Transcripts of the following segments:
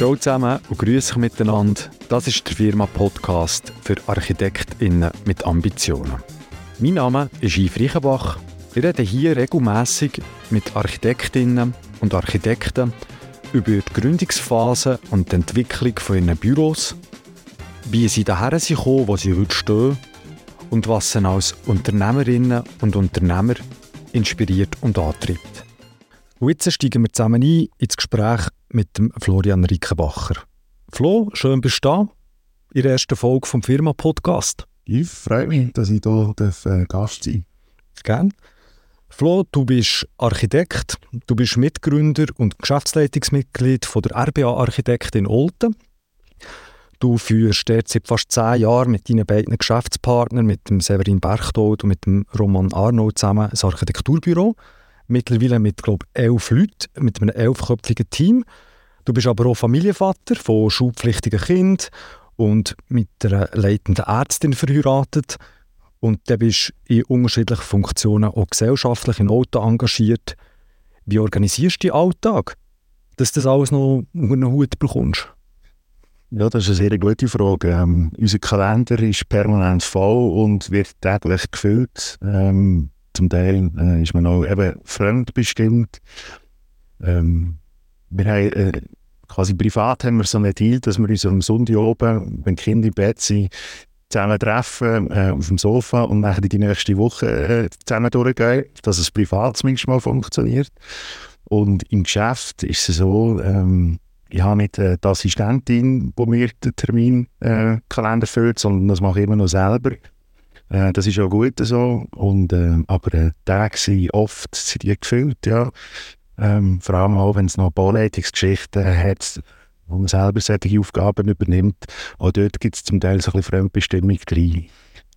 Ciao zusammen und grüße euch miteinander. Das ist der Firma-Podcast für ArchitektInnen mit Ambitionen. Mein Name ist Yves Reichenbach. Wir reden hier regelmässig mit ArchitektInnen und Architekten über die Gründungsphase und die Entwicklung von ihren Büros, wie sie daher sind wo sie heute stehen und was sie als Unternehmerinnen und Unternehmer inspiriert und antreibt. Und jetzt steigen wir zusammen ein ins Gespräch mit dem Florian Rickenbacher. Flo, schön bist du da in der ersten Folge vom Firma-Podcast. Ich freue mich, dass ich hier darf, äh, Gast sein Gerne. Flo, du bist Architekt, du bist Mitgründer und Geschäftsleitungsmitglied von der RBA Architekt in Olten. Du führst dort seit fast zehn Jahren mit deinen beiden Geschäftspartnern, mit dem Severin Berchtold und mit dem Roman Arnold zusammen ein Architekturbüro mittlerweile mit, glaube elf Leuten, mit einem elfköpfigen Team. Du bist aber auch Familienvater von schulpflichtigen Kindern und mit einer leitenden Ärztin verheiratet. Und du bist in unterschiedlichen Funktionen auch gesellschaftlich in Auto engagiert. Wie organisierst du deinen Alltag, dass du das alles noch unter den Hut bekommst? Ja, das ist eine sehr gute Frage. Ähm, unser Kalender ist permanent voll und wird täglich gefüllt. Ähm, zum Teil äh, ist man auch eben fremdbestimmt. Ähm, wir haben, äh, quasi privat haben wir so einen Deal, dass wir uns am Sonntag oben, wenn die Kinder im Bett sind, zusammen treffen äh, auf dem Sofa und dann die nächste Woche äh, zusammen durchgehen, dass es privat zumindest mal funktioniert. Und im Geschäft ist es so, ähm, ich habe nicht äh, die Assistentin, die mir den Terminkalender äh, füllt, sondern das mache ich immer noch selber. Äh, das ist auch gut so. Und, äh, aber äh, Tage sind oft sind die gefüllt, ja. Ähm, vor allem auch, wenn es noch Bauleitungsgeschichten hat, wo man selber solche Aufgaben übernimmt. Auch dort gibt es zum Teil so ein bisschen Fremdbestimmung drin.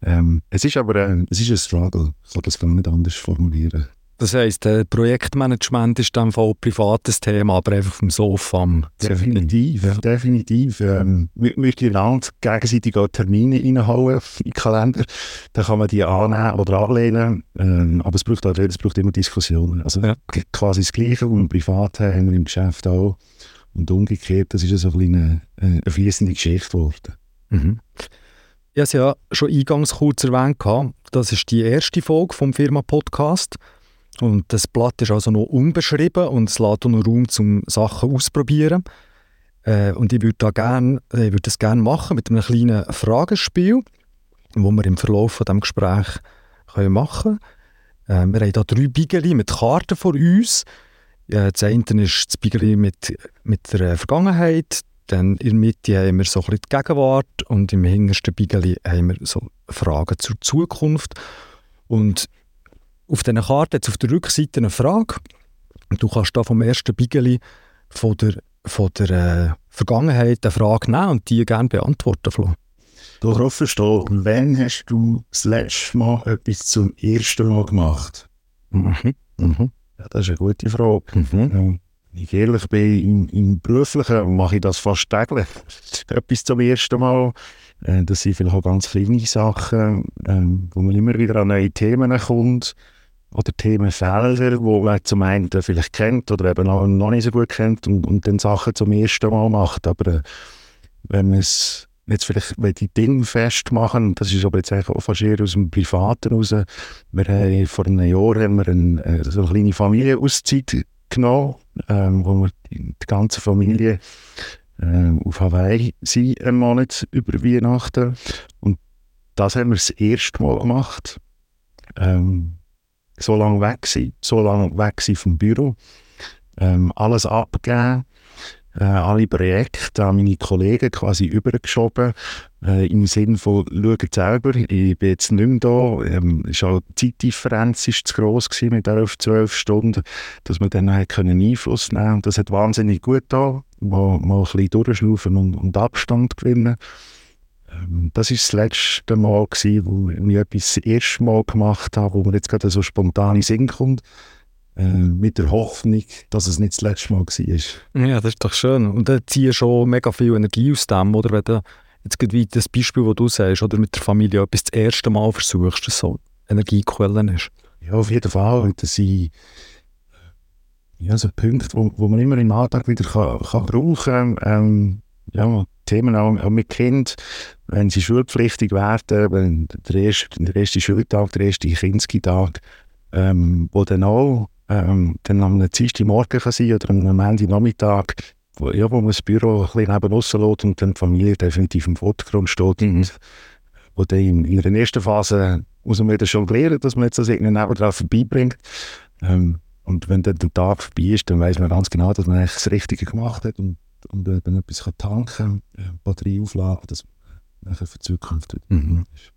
Ähm, es ist aber äh, es ist ein Struggle, ich kann das gar nicht anders formulieren. Das heisst, äh, Projektmanagement ist dann voll privates Thema, aber einfach vom Sofa. Definitiv, ja. definitiv. Ähm, wir müssen einander gegenseitig auch Termine reinhauen in den Kalender. Dann kann man die annehmen oder ablehnen. Ähm, aber es braucht, auch, es braucht immer Diskussionen. Also ja. quasi das Gleiche, was wir privat haben, haben wir im Geschäft auch. Und umgekehrt, das ist so ein eine, eine fließende Geschichte geworden. Mhm. Ich habe es ja schon eingangs kurz erwähnt. Das ist die erste Folge vom Firma-Podcast. Und das Blatt ist also noch unbeschrieben und es lässt noch Raum zum Sachen ausprobieren. Äh, und ich würde da gern, äh, das gerne machen mit einem kleinen Fragespiel, wo wir im Verlauf von dem Gespräch können machen. Äh, wir haben hier drei Bigeli mit Karten vor uns. Äh, das eine ist das Bigeli mit, mit der Vergangenheit, dann in der Mitte haben wir so ein bisschen die Gegenwart und im hintersten Bigeli haben wir so Fragen zur Zukunft. Und auf dieser Karte jetzt auf der Rückseite eine Frage. Du kannst da vom ersten Bigeli von der, von der äh, Vergangenheit eine Frage nehmen und die gerne beantworten, Flo. Darauf verstehe wann hast du das letzte Mal etwas zum ersten Mal gemacht? Mhm. Mhm. Ja, das ist eine gute Frage. Mhm. Ja, wenn ich ehrlich bin, im, im Beruflichen mache ich das fast täglich. etwas zum ersten Mal. Äh, das sind vielleicht auch ganz kleine Sachen, äh, wo man immer wieder an neue Themen kommt oder Themenfelder, wo man zum einen vielleicht kennt oder eben noch, noch nicht so gut kennt und, und dann Sachen zum ersten Mal macht. Aber äh, wenn man es jetzt vielleicht die Dinge festmachen, das ist aber jetzt auch fast eher aus dem Privaten raus. Wir haben, vor einem Jahr haben wir eine, äh, so eine kleine Familienauszeit genommen, ähm, wo wir die, die ganze Familie äh, auf Hawaii sind, einen Monat über Weihnachten. Und das haben wir das erste Mal gemacht. Ähm, so lange weg sein, so lange weg vom Büro, ähm, alles abgeben, äh, alle Projekte an meine Kollegen quasi übergeschoben, äh, im Sinne von, schaut selber, ich bin jetzt nicht mehr da, ähm, auch die Zeitdifferenz ist zu gross gewesen mit 11, 12 Stunden, dass man dann halt können Einfluss nehmen konnte. Das hat wahnsinnig gut da, mal, mal ein bisschen durchschnaufen und, und Abstand gewinnen. Ähm, das war das letzte Mal, gewesen, wo ich etwas das erste Mal gemacht habe, wo mir jetzt gerade so spontan in Sinn kommt. Äh, mit der Hoffnung, dass es nicht das letzte Mal war. Ja, das ist doch schön. Und da ziehe schon mega viel Energie aus dem, oder? Wenn du jetzt gerade das Beispiel, das du sagst, oder mit der Familie etwas das erste Mal versuchst, dass so Energiequellen ist. Ja, auf jeden Fall. Dass ich ja, so Punkte, wo, wo man immer im Alltag wieder kann, kann brauchen kann. Ähm, ja, Themen auch, auch mit Kind, wenn sie schulpflichtig werden, wenn der erste, der erste Schultag, der erste Kinski-Tag, ähm, wo dann auch ähm, dann am Dienstagmorgen kann sein oder am Nachmittag, wo, ja, wo man das Büro ein bisschen neben lässt und dann die Familie definitiv im Vordergrund steht. Mhm. Und, wo dann in, in der ersten Phase muss man wieder schon lernen, dass man jetzt das irgendwie nebenan vorbeibringt. Ähm, und wenn dann der Tag vorbei ist, dann weiß man ganz genau, dass man eigentlich das Richtige gemacht hat und, und äh, dann etwas kann tanken kann, äh, Batterie aufladen, dass man für die Zukunft mhm. ist.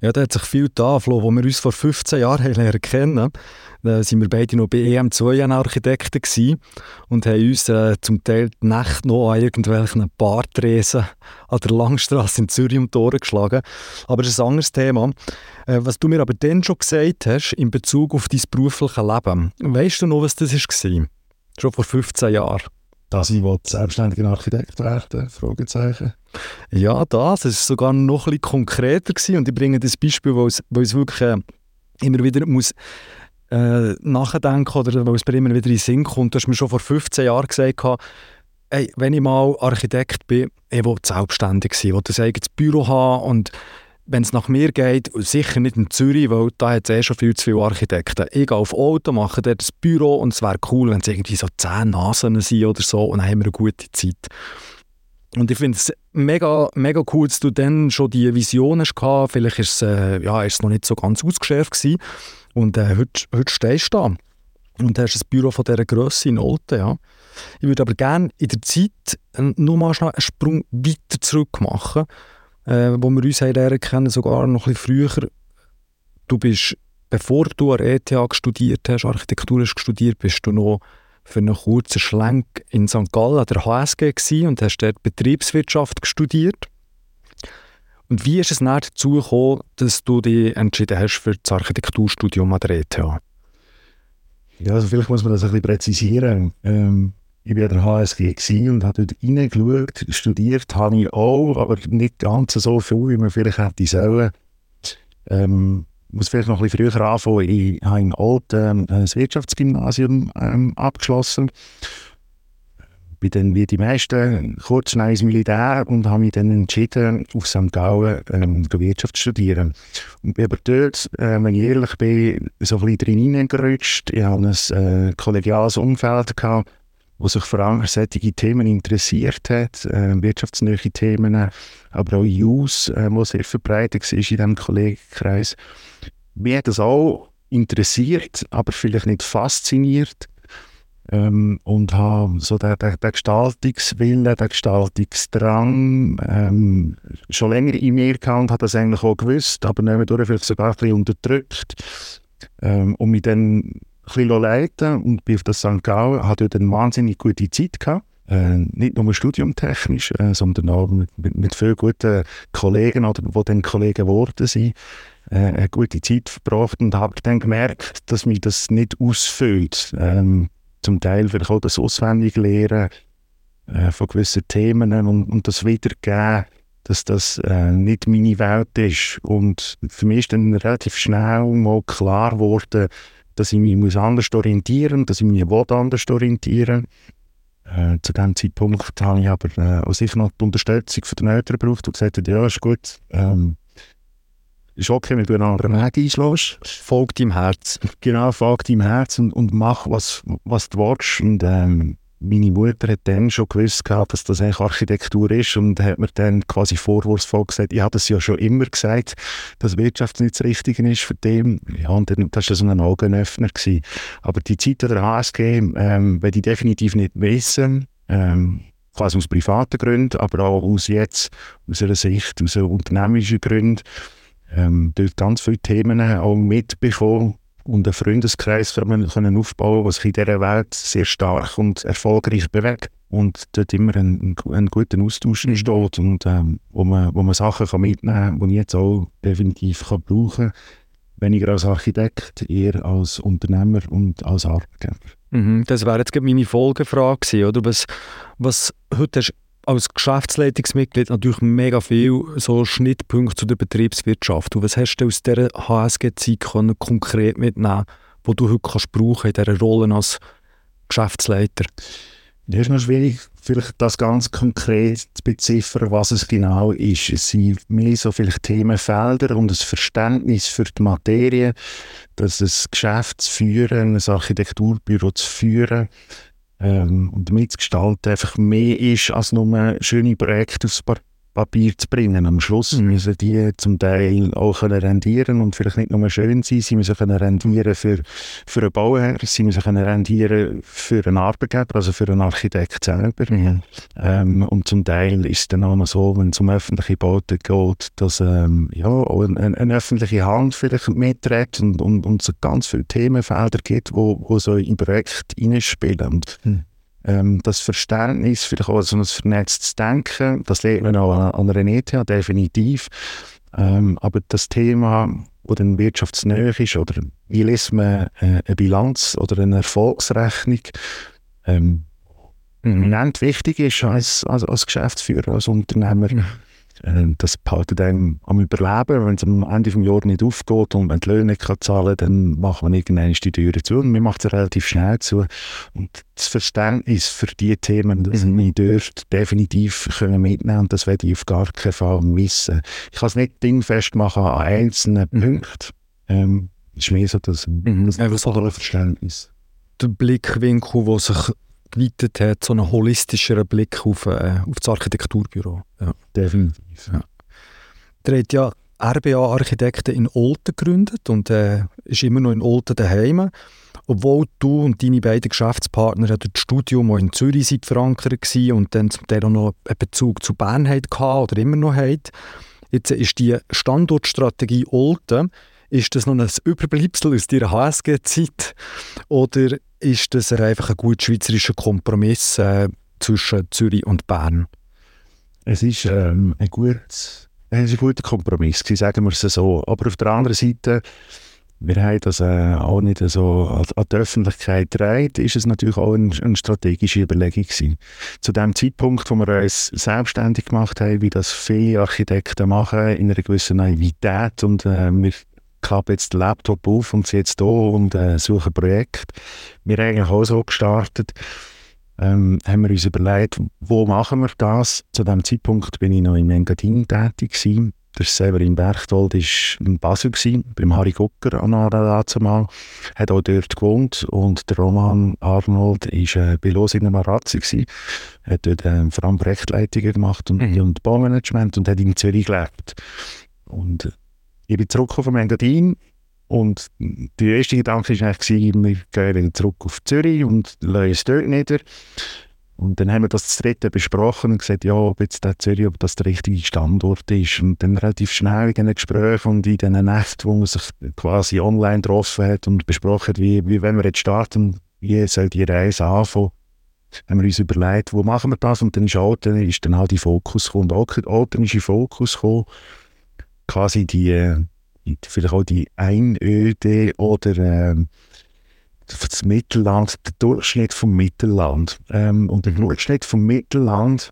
Ja, da hat sich viel da, Flo, wo wir uns vor 15 Jahren lernen kennen. Da waren wir beide noch bei EM2 Architekten gewesen und haben uns äh, zum Teil die Nacht noch an irgendwelchen Bartresen an der Langstrasse in Zürich um die Ohren geschlagen. Aber das ist ein anderes Thema. Äh, was du mir aber dann schon gesagt hast, in Bezug auf dein berufliches Leben, weißt du noch, was das war? Schon vor 15 Jahren dass ich selbstständiger Architekt werden Fragezeichen. Ja, das. Es war sogar noch bisschen konkreter gewesen. und ich bringe das Beispiel, wo es, wo es wirklich äh, immer wieder muss äh, nachdenken oder wo es mir immer wieder in den Sinn kommt. Du hast mir schon vor 15 Jahren gesagt, hey, wenn ich mal Architekt bin, ich will selbstständig sein, ich will ein eigenes Büro haben und wenn es nach mir geht, sicher nicht in Zürich, weil da hat es eh schon viel zu viele Architekten. Ich gehe auf Auto, mache dort das Büro und es wäre cool, wenn es irgendwie so zehn Nasen sind oder so und dann haben wir eine gute Zeit. Und ich finde es mega, mega cool, dass du dann schon die Vision hast Vielleicht ist es, äh, ja, noch nicht so ganz ausgeschärft gewesen. Und äh, heute, heute stehst du da und hast ein Büro von dieser Größe in Olten. Ja. Ich würde aber gerne in der Zeit äh, nur mal einen Sprung weiter zurück machen äh, wo wir uns lernen kennen, sogar noch ein früher. Du bist, bevor du an ETH studiert hast, Architektur hast studiert, bist du noch für einen kurzen Schlenk in St. Gallen an der HSG und hast dort Betriebswirtschaft studiert. Und wie ist es dann dazu gekommen, dass du dich entschieden hast für das Architekturstudium an der ETH? Ja, also vielleicht muss man das ein bisschen präzisieren. Ähm, ich war der HSG und habe dort reingeschaut. Studiert habe ich auch, aber nicht ganz so viel, wie man vielleicht hätte sollen. Ähm, ich muss vielleicht noch ein bisschen früher anfangen. Ich habe in Olten ähm, ein Wirtschaftsgymnasium ähm, abgeschlossen. Bin dann wie die meisten kurz ins Militär und habe mich dann entschieden, auf St. Gallen ähm, Wirtschaft zu studieren. Und bin aber dort, äh, wenn ich ehrlich bin, so ein bisschen drin hineingerutscht. Ich hatte ein äh, kollegiales Umfeld gehabt wo sich vor allem solche Themen interessiert hat, äh, wirtschaftsnähe Themen, aber auch Use, äh, wo sehr verbreitet war in diesem Kollegenkreis. Mich hat das auch interessiert, aber vielleicht nicht fasziniert. Ähm, und habe so den, den, den Gestaltungswillen, den Gestaltungsdrang ähm, schon länger in mir gehabt und habe das eigentlich auch gewusst, aber nebenbei vielleicht sogar ein bisschen unterdrückt. Ähm, und mich dann bisschen leiten und bin auf das St. Gallen, hatte dort eine wahnsinnig gute Zeit gehabt. Äh, nicht nur studiumtechnisch, äh, sondern auch mit, mit, mit vielen guten Kollegen oder die dann Kollegen geworden sind, äh, eine gute Zeit verbracht und habe dann gemerkt, dass mich das nicht ausfüllt. Ähm, zum Teil vielleicht auch das Auswendiglehren äh, von gewissen Themen und, und das Wiedergeben, dass das äh, nicht meine Welt ist. Und für mich ist dann relativ schnell mal klar geworden, dass ich mich muss anders orientieren muss, dass ich mich anders orientieren äh, Zu diesem Zeitpunkt habe ich aber äh, auch sicher noch die Unterstützung von den Eltern gebraucht und gesagt, ja, ist gut, ähm, ist okay, wenn du einen anderen Weg einschlägst. Folg deinem Herz. Genau, folg deinem Herz und, und mach, was, was du willst. Und ähm, meine Mutter hat dann schon gewusst, gehabt, dass das eigentlich Architektur ist und hat mir dann quasi vorwurfsvoll gesagt, ich habe das ja schon immer gesagt, dass Wirtschaft nicht das Richtige ist für den. Ja, und dann, das war so ein Augenöffner. Gewesen. Aber die Zeit der HSG ähm, werde ich definitiv nicht wissen. Ähm, quasi aus privaten Gründen, aber auch aus jetzt, aus einer Sicht, aus unternehmerischen Gründen, ähm, dort ganz viele Themen auch mitbekommen, und einen Freundeskreis können aufbauen, der sich in dieser Welt sehr stark und erfolgreich bewegt und dort immer einen, einen guten Austausch entsteht und ähm, wo, man, wo man Sachen kann mitnehmen kann, die ich jetzt auch definitiv kann brauchen kann, weniger als Architekt, eher als Unternehmer und als Arbeitgeber. Mhm, das wäre jetzt meine Folgefrage oder? Was, was heute hast als Geschäftsleitungsmitglied natürlich mega viel so Schnittpunkte zu der Betriebswirtschaft. Und was hast du aus dieser HSG-Zeit konkret mitnehmen, wo du heute kannst brauchen in dieser Rolle als Geschäftsleiter? Das ist noch schwierig, vielleicht das ganz konkret zu beziffern, was es genau ist. Es sind mehr so vielleicht Themenfelder und ein Verständnis für die Materie, dass das Geschäft zu führen, ein Architekturbüro zu führen ähm, und mitzugestalten einfach mehr ist als nur schöne Projekte aufs Papier zu bringen. Am Schluss mhm. müssen die zum Teil auch können rendieren und vielleicht nicht nur schön sein, sie müssen können rendieren für, für einen Bauherr, sie müssen können rendieren für einen Arbeitgeber, also für einen Architekt selber. Mhm. Ähm, und zum Teil ist es dann auch noch so, wenn es um öffentliche Bauten geht, dass ähm, ja, auch eine, eine, öffentliche Hand vielleicht mitträgt und, und, und es ganz viele Themenfelder gibt, wo, wo so in Projekte hineinspielen. Und, mhm ähm, das Verständnis, vielleicht auch so ein vernetztes Denken, das lernt man auch an, an einer ETH, definitiv. Ähm, aber das Thema, wo dann wirtschaftsnäher ist, oder wie liest man äh, eine Bilanz oder eine Erfolgsrechnung, ähm, mhm. wichtig ist als, als, als Geschäftsführer, als Unternehmer, mhm. Äh, das behaltet einem am Überleben. Wenn es am Ende des Jahres nicht aufgeht und man die Löhne nicht zahlen kann, dann macht man irgendwann die Türen zu. Und man macht es relativ schnell zu. Und das Verständnis für diese Themen, das mhm. ich dort definitiv können mitnehmen und das werde ich auf gar keinen Fall missen. Ich kann es nicht dingfest machen an einzelnen mhm. Punkten. Ähm, ist mehr so das, mhm. das, das Verständnis. Der Blickwinkel, der sich geweitet hat, so einen holistischeren Blick auf, äh, auf das Architekturbüro. Ja. Definitiv. Ja. Der hat ja RBA-Architekten in Olten gegründet und äh, ist immer noch in Olten daheim. Obwohl du und deine beiden Geschäftspartner ja das Studium auch in Zürich sind verankert waren und dann zum Teil auch noch einen Bezug zu Bern hatten oder immer noch haben. Jetzt ist die Standortstrategie Olten, ist das noch ein Überbleibsel aus deiner HSG-Zeit oder ist das einfach ein gut schweizerischer Kompromiss äh, zwischen Zürich und Bern? Es ist ähm, ein, gut, es ist ein guter Kompromiss, sagen wir es so. Aber auf der anderen Seite, wir haben das äh, auch nicht so an, an die Öffentlichkeit getragen, ist es natürlich auch eine, eine strategische Überlegung gewesen. Zu dem Zeitpunkt, wo wir uns selbstständig gemacht haben, wie das viele Architekten machen, in einer gewissen Naivität und äh, wir klappe jetzt den Laptop auf und sitze jetzt hier und äh, suche ein Projekt. Wir haben eigentlich auch so gestartet, ähm, haben wir uns überlegt, wo machen wir das? Zu dem Zeitpunkt bin ich noch in Engadin tätig gewesen. Der Severin Berchtold war in Basel, gewesen, beim Harry Gucker an dazumal. hat auch dort gewohnt und der Roman Arnold war äh, bei Los in der Marazzi, gewesen, hat dort äh, vor allem Projektleitungen gemacht und, mhm. und Baumanagement und hat in Zürich gelebt. Und ich bin zurück auf Engadin und der erste Gedanke war eigentlich, gehen wieder zurück auf Zürich und lassen es dort nieder. Und dann haben wir das, dritte besprochen und gesagt, ja, ob jetzt der Zürich, ob das der richtige Standort ist. Und dann relativ schnell in diesen Gesprächen und in diesen Nächten, wo man sich quasi online getroffen hat und besprochen hat, wie, wie wenn wir jetzt starten, wie soll die Reise anfangen, haben wir uns überlegt, wo machen wir das? Und dann ist, Alten, ist dann auch die Fokus gekommen. Alten ist in Fokus gekommen quasi die, vielleicht auch die Einöde oder ähm, das Mittelland, der Durchschnitt vom Mittelland. Ähm, und der mhm. Durchschnitt vom Mittelland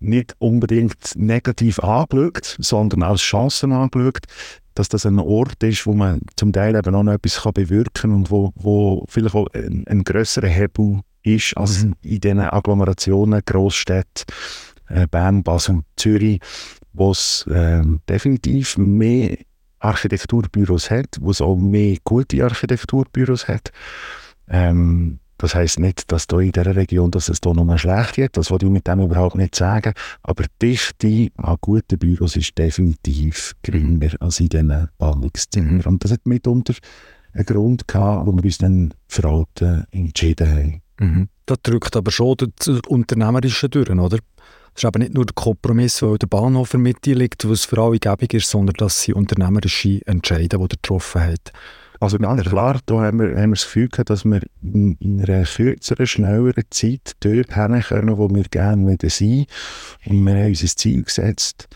nicht unbedingt negativ angeschaut, sondern als Chancen angeschaut, dass das ein Ort ist, wo man zum Teil eben auch noch etwas kann bewirken kann und wo, wo vielleicht auch ein, ein grösserer Hebel ist als mhm. in diesen Agglomerationen, Großstädten, äh, Bern, Basel, Zürich, wo es ähm, definitiv mehr Architekturbüros hat, wo es auch mehr gute Architekturbüros hat. Ähm, das heißt nicht, dass da in dieser Region, dass es da nur schlecht geht. Das wollte ich mit dem überhaupt nicht sagen. Aber die Dichte an guten Büros ist definitiv geringer als in diesen Ballungszimmern. Und das hat mitunter einen Grund gehabt, wo wir uns dann für entschieden haben. Mhm. Das drückt aber schon das Unternehmerische durch, oder? Es ist aber nicht nur der Kompromiss, weil der Bahnhof in der Mitte liegt, was für alle gäbig ist, sondern dass sie unternehmerische Entscheide, die er getroffen hat. Also ganz klar, da haben wir, haben wir das Gefühl gehabt, dass wir in, in einer kürzeren, schnelleren Zeit dort hin können, wo wir gerne wieder sind. Und wir haben uns das Ziel gesetzt,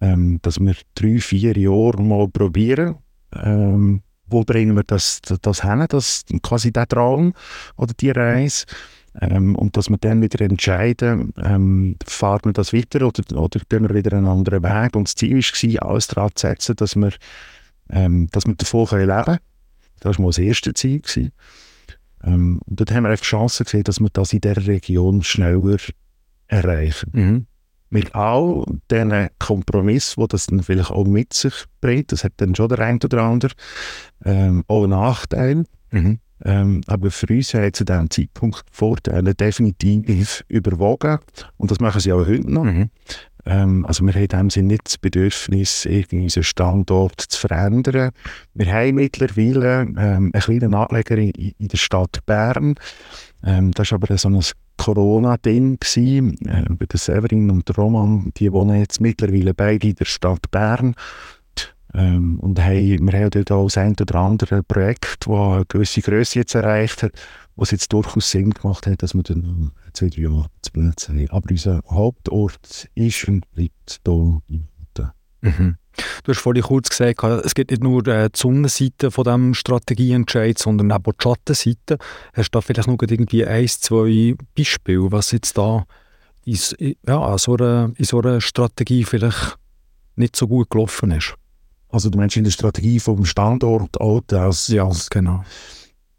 ähm, dass wir drei, vier Jahre mal probieren, ähm, wo bringen wir das, das, das hin, das, quasi der Traum oder die Reise. Ähm, und dass wir dann wieder entscheiden, ähm, fahren wir das weiter oder, oder gehen wir wieder einen anderen Weg. Und das Ziel war, alles daran zu setzen, dass wir, ähm, dass wir davon leben können. Das war mal das erste Ziel. Gewesen. Ähm, und dort haben wir einfach Chancen gesehen, dass wir das in dieser Region schneller erreichen. Mhm. Mit all diesen Kompromissen, die das dann vielleicht auch mit sich bringt, das hat dann schon der ein oder andere ähm, auch Nachteile. Mhm. Ähm, aber für uns haben zu diesem Zeitpunkt die Vorteile definitiv überwogen. Und das machen sie auch heute noch. Mhm. Ähm, also wir haben in dem Sinne nicht das Bedürfnis, irgendwie unseren Standort zu verändern. Wir haben mittlerweile ähm, einen kleinen Ableger in, in der Stadt Bern. Ähm, das war aber so ein Corona-Ding. Äh, bei der Severin und der Roman, die wohnen jetzt mittlerweile beide in der Stadt Bern. Ähm, und hey, wir haben dort auch das ein oder andere Projekt, das eine gewisse Größe jetzt erreicht hat, was jetzt durchaus Sinn gemacht hat, dass wir dann zwei, drei Jahre zu Platz haben. Aber unser Hauptort ist und bleibt hier in Mhm. Du hast vorhin kurz gesagt, es gibt nicht nur äh, die Sonnenseite von diesem Strategieentscheid, sondern auch die Schattenseite. Hast du da vielleicht noch irgendwie ein, zwei Beispiele, was jetzt da in, ja, so einer, in so einer Strategie vielleicht nicht so gut gelaufen ist? Also du meinst in der Strategie vom Standort Alt als, ja, genau.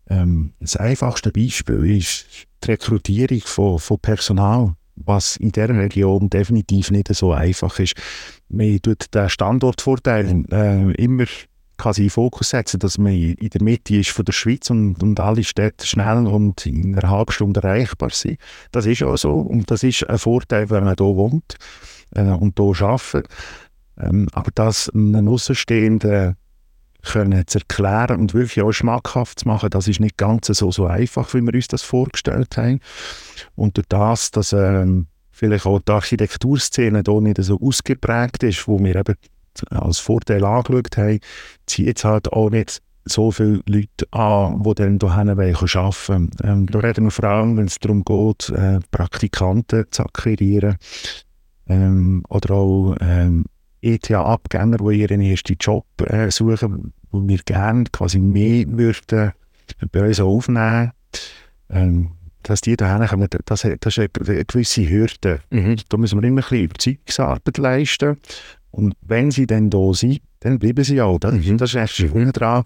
Ähm, das einfachste Beispiel ist die Rekrutierung von, von Personal, was in dieser Region definitiv nicht so einfach ist. Man tut den Standortvorteil äh, immer quasi in Fokus setzen, dass man in der Mitte ist von der Schweiz und, und alle Städte schnell und in einer halben Stunde erreichbar sind. Das ist auch so und das ist ein Vorteil, wenn man hier wohnt äh, und hier arbeitet. Ähm, aber das einen Außenstehenden können zu erklären und wirklich auch schmackhaft zu machen, das ist nicht ganz so, so einfach, wie wir uns das vorgestellt haben. Und durch das, dass ähm, vielleicht auch die Architekturszene hier nicht so ausgeprägt ist, wo wir eben als Vorteil angeschaut haben, zieht jetzt halt auch nicht so viele Leute an, die dann hier arbeiten wollen. Ähm, da reden wir vor allem, wenn es darum geht, äh, Praktikanten zu akquirieren ähm, oder auch ähm, ETH-Abgänger, die ihren ersten Job äh, suchen, wo wir gerne quasi mehr würden bei uns aufnehmen ähm, dass die dahin kommen, das, das ist eine gewisse Hürde. Mhm. Da müssen wir immer ein bisschen Überzeugungsarbeit leisten. Und wenn sie dann da sind, dann bleiben sie auch. Das, mhm. das ist echt mhm. dran.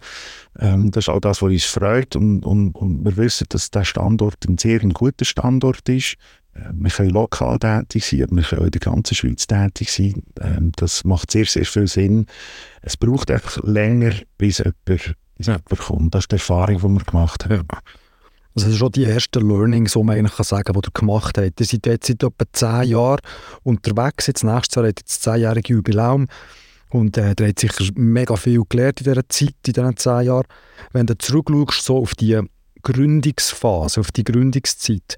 Ähm, das ist auch das, was uns freut. Und, und, und wir wissen, dass der Standort ein sehr guter Standort ist. Äh, wir können lokal tätig sein, aber wir können in der ganzen Schweiz tätig sein. Ähm, das macht sehr, sehr viel Sinn. Es braucht einfach länger, bis jemand, bis jemand kommt. Das ist die Erfahrung, die wir gemacht haben. Ja. Also das sind schon die ersten Learnings, die man eigentlich sagen kann, die ihr gemacht habt. Ihr seid jetzt seit etwa zehn Jahren unterwegs. Jetzt nächstes Jahr hat jetzt das zehnjährige Jubiläum. Und äh, ihr habt sicher mega viel gelernt in dieser Zeit, in diesen zehn Jahren. Wenn du zurückschaust so auf die Gründungsphase, auf die Gründungszeit,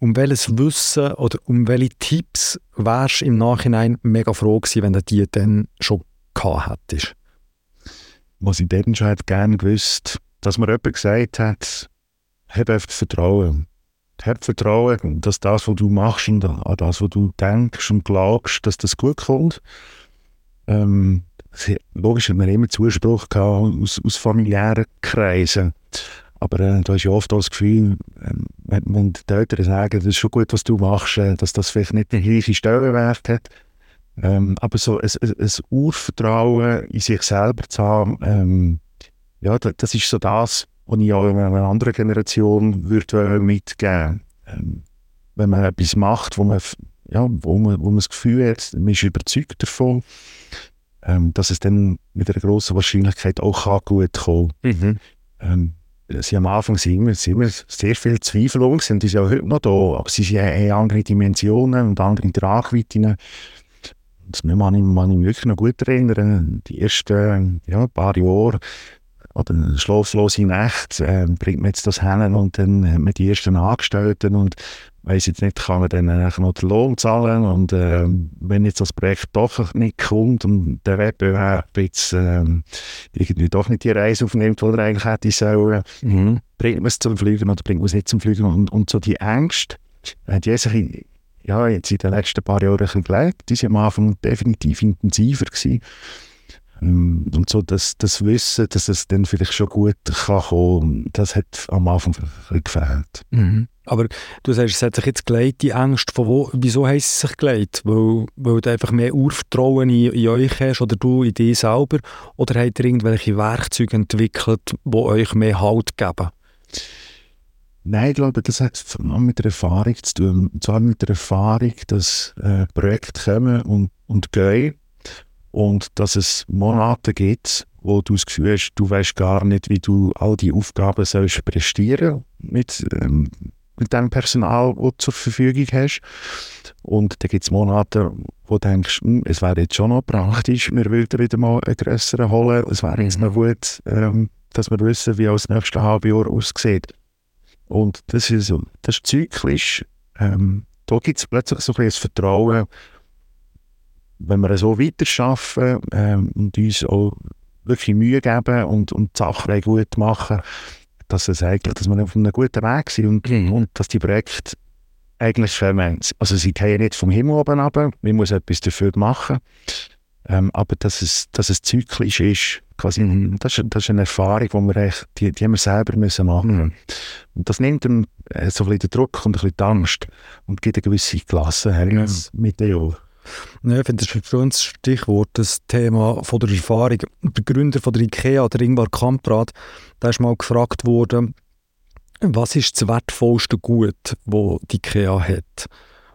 um welches Wissen oder um welche Tipps wärst du im Nachhinein mega froh gewesen, wenn du die dann schon gehabt hättest? Was ich dann schon gerne gewusst, dass mir jemand gesagt hat, hab einfach Vertrauen. Hab Vertrauen, dass das, was du machst und an das, was du denkst und glaubst, dass das gut kommt. Ähm, logisch hat man immer Zuspruch gehabt aus, aus familiären Kreisen. Aber äh, du hast ja oft das Gefühl, äh, wenn, wenn, die Eltern sagen, das ist schon gut, was du machst, äh, dass das vielleicht nicht den gleichen Stellenwert hat. Ähm, aber so ein, ein, ein, Urvertrauen in sich selber zu haben, ähm, ja, das, das, ist so das, was ich auch einer anderen Generation würde mitgeben ähm, Wenn man etwas macht, wo man, ja, wo man, wo man das Gefühl hat, man ist überzeugt davon, ähm, dass es dann mit einer grossen Wahrscheinlichkeit auch gut kommen kann. Mhm. Sie am Anfang sind immer, sehr viele Zweifel sind ja heute noch da, aber sie ja andere Dimensionen und andere Tragweiten. Das kann ich, mich wirklich noch gut erinnern. Die ersten ja, paar Jahre oder schlaflose Nächte äh, bringt man jetzt das hin und dann hat man die ersten Angestellten und weiß jetzt nicht, kann man dann noch den Lohn zahlen und äh, wenn jetzt das Projekt doch nicht kommt und der Wettbewerb jetzt äh, irgendwie doch nicht die Reise aufnimmt, die er eigentlich hätte sollen, mhm. bringt man es zum Fliegen oder bringt man es nicht zum Fliegen und, und so die Ängste, die sich ja, jetzt in den letzten paar Jahren ein bisschen gelegt, die waren am Anfang definitiv intensiver gewesen. Ähm, und so das, das Wissen, dass es dann vielleicht schon gut kann kommen, das hat am Anfang gefehlt. Mhm. Aber du sagst, es hat sich jetzt geleitet, die Angst. Von wo, wieso heisst es sich geleitet? Weil, weil du einfach mehr Urvertrauen in, in euch hast oder du in dich selber? Oder habt ihr irgendwelche Werkzeuge entwickelt, die euch mehr Halt geben? Nein, ich glaube, das hat vor allem mit der Erfahrung zu tun. Und zwar mit der Erfahrung, dass äh, Projekte kommen und, und gehen und dass es Monate gibt, wo du das Gefühl hast, du weißt gar nicht, wie du all die Aufgaben sollst prestieren mit, ähm, mit dem Personal, das du zur Verfügung hast. Und dann gibt es Monate, wo du denkst, hm, es wäre jetzt schon noch praktisch, wir würden wieder mal einen grösseren holen, es wäre jetzt noch gut, ähm, dass wir wissen, wie das nächste halbe Jahr aussieht. Und das ist, das ist zyklisch. Ähm, da gibt es plötzlich so ein bisschen Vertrauen, wenn wir so weiterarbeiten ähm, und uns auch wirklich Mühe geben und, und die Sachen gut machen, dass, es eigentlich, dass wir auf einem guten Weg sind und, mhm. und dass die Projekte eigentlich kommen. Also sie gehen nicht vom Himmel oben runter, man muss etwas dafür machen, ähm, aber dass es, dass es zyklisch ist, quasi, mhm. das, ist, das ist eine Erfahrung, die wir, echt, die, die wir selber müssen machen müssen. Und das nimmt ihm äh, so ein bisschen den Druck und ein bisschen die Angst und gibt eine gewisse Gelassenheit ja. mit den Jahren. Ich finde, das ist für uns Stichwort, das Thema von der Erfahrung. Der Gründer von der IKEA, der Ingvar Kamprad, der ist mal gefragt worden, was ist das wertvollste Gut, das die IKEA hat?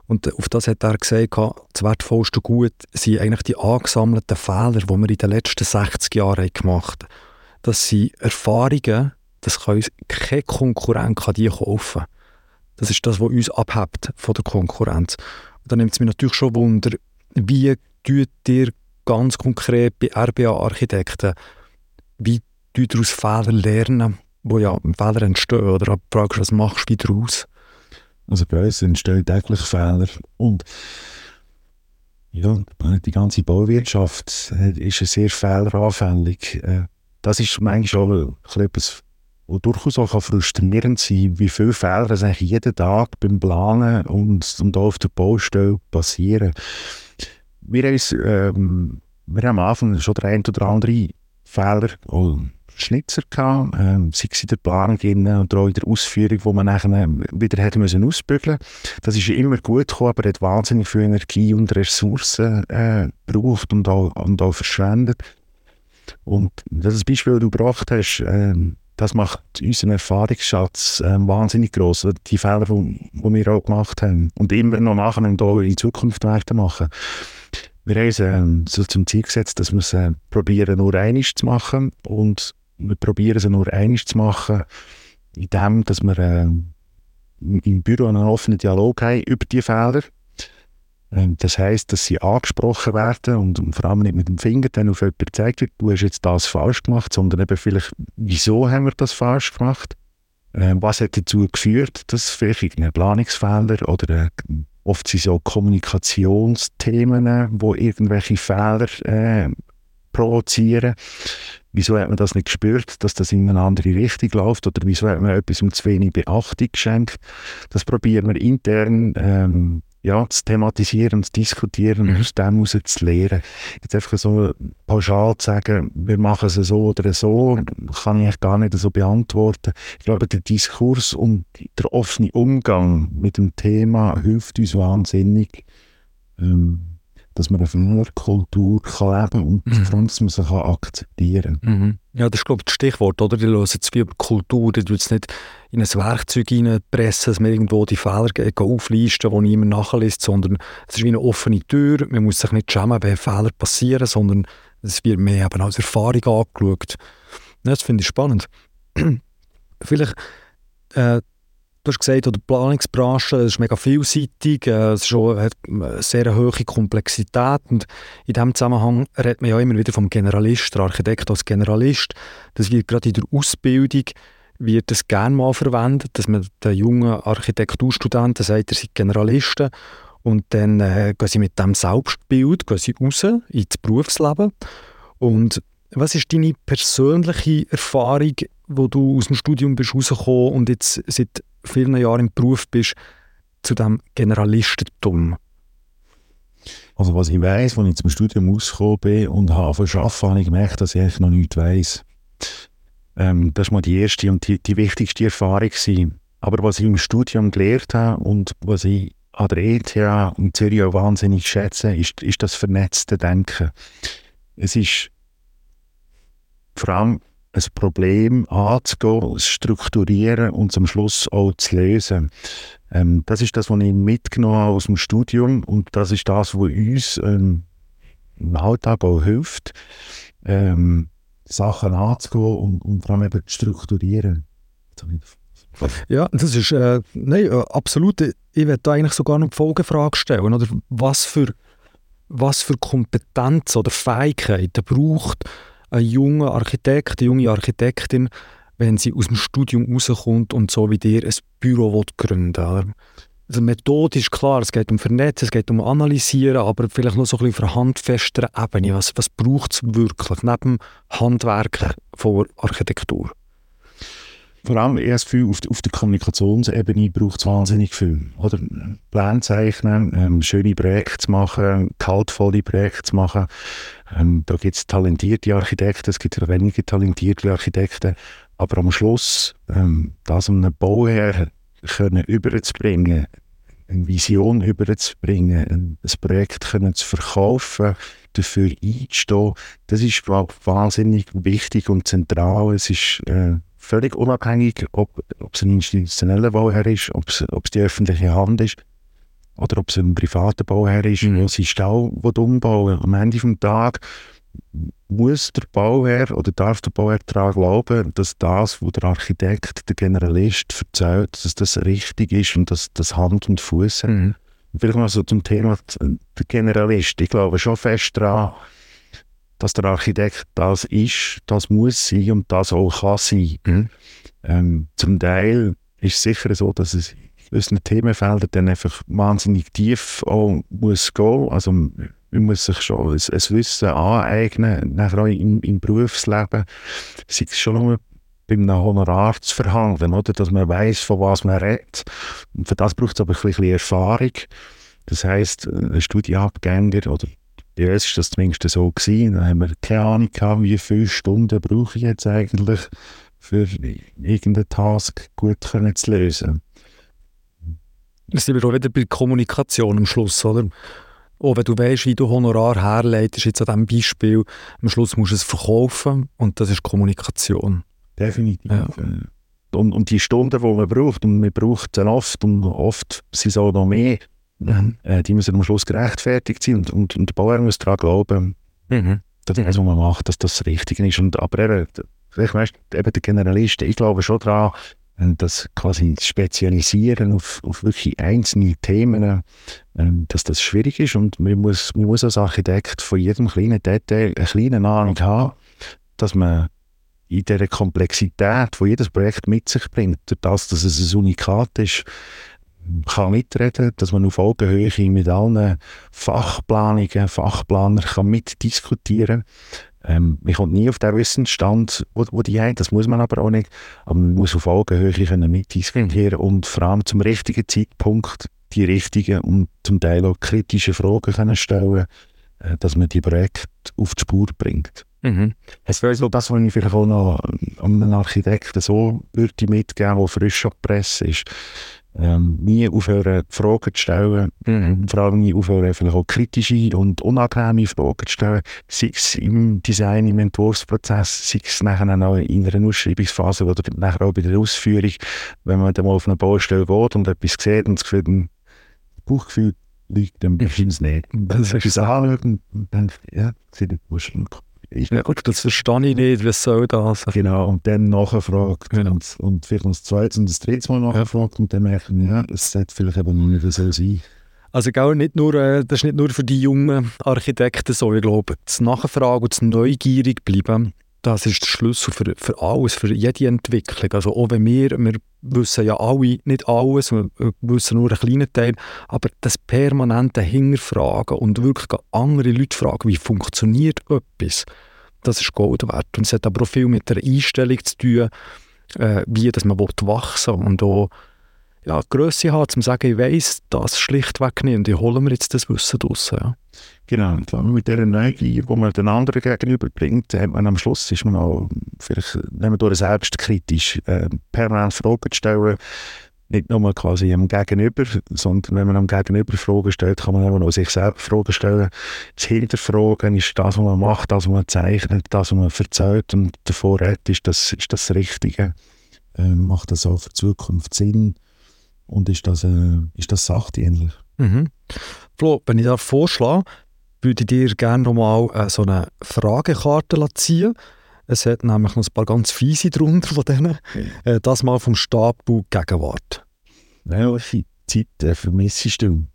Und auf das hat er gesagt, das wertvollste Gut sind eigentlich die angesammelten Fehler, die wir in den letzten 60 Jahren gemacht haben. Das sind Erfahrungen, das kann kein Konkurrent kann die kaufen. Das ist das, was uns abhebt von der Konkurrenz. Dann nimmt es mich natürlich schon Wunder, wie tut ihr ganz konkret bei RBA-Architekten, wie tut ihr aus Fehlern lernen, wo ja Fehler entstehen, oder fragst was machst du daraus? Also bei uns entstehen täglich Fehler und ja, die ganze Bauwirtschaft äh, ist sehr fehleranfällig. Äh, das ist manchmal auch etwas, was durchaus auch frustrierend sein wie viele Fehler es eigentlich jeden Tag beim Planen und, und auch auf der Baustelle passieren. Wir haben, ähm, wir haben am Anfang schon der ein oder andere Fehler Schnitzer gehabt, ähm, sei es in der Planung oder auch in der Ausführung, wo man nachher wieder hätte müssen ausbügeln Das ist immer gut gekommen, aber hat wahnsinnig viel Energie und Ressourcen äh, gebraucht und auch, und auch verschwendet. Und das Beispiel, das du gebracht hast, äh, das macht unseren Erfahrungsschatz äh, wahnsinnig groß. Die Fehler, die wir auch gemacht haben und immer noch machen und auch in Zukunft weitermachen. Wir haben uns äh, so zum Ziel gesetzt, dass wir es äh, probieren, nur einiges zu machen und wir probieren es nur einiges zu machen, indem dass wir äh, im Büro einen offenen Dialog haben über die Fehler. Ähm, das heißt, dass sie angesprochen werden und, vor allem nicht mit dem Finger dann auf jemanden gezeigt wird, du hast jetzt das falsch gemacht, sondern eben vielleicht, wieso haben wir das falsch gemacht? Ähm, was hat dazu geführt, dass vielleicht ein Planungsfehler oder äh, oft sind es auch Kommunikationsthemen, wo irgendwelche Fehler äh, provozieren. Wieso hat man das nicht gespürt, dass das in eine andere Richtung läuft? Oder wieso hat man etwas um zu wenig Beachtung geschenkt? Das probieren wir intern ähm, ja, zu thematisieren und zu diskutieren und mhm. aus dem heraus zu lernen. Jetzt einfach so pauschal zu sagen, wir machen es so oder so, kann ich gar nicht so beantworten. Ich glaube, der Diskurs und der offene Umgang mit dem Thema hilft uns wahnsinnig, ähm, dass man eine Fehlerkultur kann leben und mhm. vor allem, dass man sie kann akzeptieren kann. Mhm. Ja, das ist, glaube ich, das Stichwort, oder? Die hören jetzt wie über Kultur, die jetzt nicht in ein Werkzeug pressen, dass man irgendwo die Fehler auflisten, die niemand nachliest, sondern es ist wie eine offene Tür, man muss sich nicht schämen, wenn Fehler passieren, sondern es wird mehr eben als Erfahrung angeschaut. Ja, das finde ich spannend. Vielleicht äh, Du hast gesagt, die Planungsbranche ist mega vielseitig, äh, es schon, hat eine sehr hohe Komplexität und in diesem Zusammenhang redet man ja immer wieder vom Generalist, der Architekt als Generalist. Das wird gerade in der Ausbildung wird das gerne mal verwendet, dass man den jungen Architekturstudenten sagt, ihr seid Generalisten und dann äh, gehen sie mit dem Selbstbild gehen sie raus ins Berufsleben und was ist deine persönliche Erfahrung, wo du aus dem Studium bist und jetzt seit vielen Jahren im Beruf bist, zu dem Generalistentum? Also was ich weiß, als ich zum Studium rausgekommen bin und habe arbeiten, habe ich gemerkt, dass ich noch nichts weiß. Ähm, das war die erste und die, die wichtigste Erfahrung. Gewesen. Aber was ich im Studium gelernt habe und was ich an der ETH in Zürich auch wahnsinnig schätze, ist, ist das vernetzte Denken. Es ist vor allem ein Problem anzugehen, zu strukturieren und am Schluss auch zu lösen. Ähm, das ist das, was ich mitgenommen habe aus dem Studium und das ist das, was uns ähm, im Alltag auch hilft, ähm, Sachen anzugehen und, und vor allem eben zu strukturieren. Ja, das ist äh, nein, äh, absolut. Ich werde da eigentlich sogar noch die Folgefrage stellen. Oder was für, was für Kompetenzen oder Fähigkeiten braucht ein junger Architekt, eine junge Architektin, wenn sie aus dem Studium rauskommt und so wie dir ein Büro gründen will? Also methodisch klar, es geht um Vernetzen, es geht um Analysieren, aber vielleicht noch so ein bisschen auf einer handfesteren Ebene. Was, was braucht es wirklich neben dem Handwerk von Architektur? Vor allem erst viel auf, auf der Kommunikationsebene braucht es wahnsinnig viel. Oder Pläne zeichnen, ähm, schöne Projekte machen, kaltvolle Projekte machen. Ähm, da gibt es talentierte Architekten, es gibt weniger talentierte Architekten. Aber am Schluss, ähm, das einem Bauherr können überzubringen, eine Vision überzubringen, ein Projekt können zu verkaufen, dafür einzustehen, das ist wahnsinnig wichtig und zentral. Es ist äh, völlig unabhängig, ob, ob es ein institutioneller Bauherr ist, ob es, ob es die öffentliche Hand ist oder ob es ein privater Bauherr ist, mhm. der seinen Stall umbauen Am Ende des Tages muss der Bauherr oder darf der Bauherr daran glauben, dass das, was der Architekt, der Generalist erzählt, dass das richtig ist und dass das Hand und Fuß hat. Mhm. Vielleicht noch so zum Thema der Generalist. Ich glaube schon fest daran, dass der Architekt das ist, das muss sein und das auch kann sein. Mhm. Ähm, zum Teil ist es sicher so, dass es in unseren Themenfeldern dann einfach wahnsinnig tief auch muss gehen. Also man muss sich schon ein, ein Wissen aneignen, nachher auch im, im Berufsleben. Sei es schon nur bei einem Honorar zu verhandeln, oder? dass man weiß, von was man redet. Und für das braucht es aber ein bisschen Erfahrung. Das heisst, ein Studienabgänger oder ja, es ist das zumindest so gewesen. Dann haben wir keine Ahnung gehabt, wie viele Stunden brauche ich jetzt eigentlich, für irgendeinen Task gut können zu lösen. Das sind wir auch wieder bei Kommunikation am Schluss, oder? Auch wenn du weißt, wie du Honorar herleitest, jetzt an diesem Beispiel, am Schluss musst du es verkaufen und das ist Kommunikation. Definitiv. Ja. Und, und die Stunden, die man braucht, und man braucht sie oft, und oft sind es auch noch mehr, Mhm. Äh, die müssen am Schluss gerechtfertigt sein und, und, und der Bauherr muss daran glauben, mhm. dass das, was man macht, dass das das Richtige ist. Und, aber eben, vielleicht weißt, eben der Generalist, ich glaube schon daran, äh, dass quasi Spezialisieren auf, auf wirklich einzelne Themen, äh, dass das schwierig ist und man muss, man muss als Architekt von jedem kleinen Detail eine kleine Ahnung haben, dass man in dieser Komplexität, die jedes Projekt mit sich bringt, durch das, dass es ein Unikat ist, kann mitreden, dass man auf Augenhöhe mit allen Fachplanungen, Fachplanern kann mitdiskutieren ähm, man kommt nie auf den Wissensstand, wo, wo die haben, das muss man aber auch nicht. Aber man muss auf Augenhöhe können mitdiskutieren und vor allem zum richtigen Zeitpunkt die richtigen und zum Teil auch kritische Fragen können stellen, äh, dass man die Projekte auf die Spur bringt. Mhm. Es wäre so das, was ich vielleicht auch noch einem Architekten so würde mitgeben, der frisch ab Presse ist ähm, nie aufhören, Fragen zu stellen. Mhm. Vor allem nie aufhören, vielleicht auch kritische und unangenehme Fragen zu stellen. Sei es im Design, im Entwurfsprozess, sei es nachher auch in einer Ausschreibungsphase oder nachher auch bei der Ausführung, wenn man dann mal auf eine Baustelle geht und etwas sieht und das Gefühl, ein Bauchgefühl liegt, dann ist es nicht. Dann du es anschauen und denkst, ja, sieht nicht ja, gut, das verstehe ich nicht, was soll das? Genau, und dann nachfragt genau. und, und vielleicht noch das zweite und das dritte Mal nachfragt und dann merken, ja, es sollte vielleicht eben nicht so sein. Also gell, nicht nur, äh, das ist nicht nur für die jungen Architekten so, ich glaube, das Nachfragen und das Neugierig bleiben, das ist der Schlüssel für, für alles, für jede Entwicklung. Also auch wenn wir, wir wissen ja alle nicht alles, wir wissen nur einen kleinen Teil, aber das permanente Hinterfragen und wirklich andere Leute fragen, wie funktioniert etwas, das ist Gold wert. Und es hat aber auch viel mit der Einstellung zu tun, äh, wie dass man wachsen will und auch ja, Größe haben, um zu sagen, ich weiss das schlichtweg nicht und ich hole mir jetzt das Wissen draus. Ja. Genau, und mit dieser Neugier, die man den anderen gegenüberbringt, hat man am Schluss, ist man auch, vielleicht nehmen wir selbstkritisch, äh, permanent Fragen zu stellen, nicht nur quasi am Gegenüber, sondern wenn man am Gegenüber Fragen stellt, kann man auch sich selber Fragen stellen. Das Hinterfragen ist das, was man macht, das, was man zeichnet, das, was man erzählt und davor redet, ist das, ist das Richtige. Ähm, macht das auch für die Zukunft Sinn und ist das, äh, ist das sachdienlich? Mhm. Flo, wenn ich da vorschlage, würde ich dir gerne noch mal äh, so eine Fragekarte ziehen es hat nämlich noch ein paar ganz fiese drunter von denen. Äh, das mal vom Stapel Gegenwart. Welche Zeit äh, vermissest du?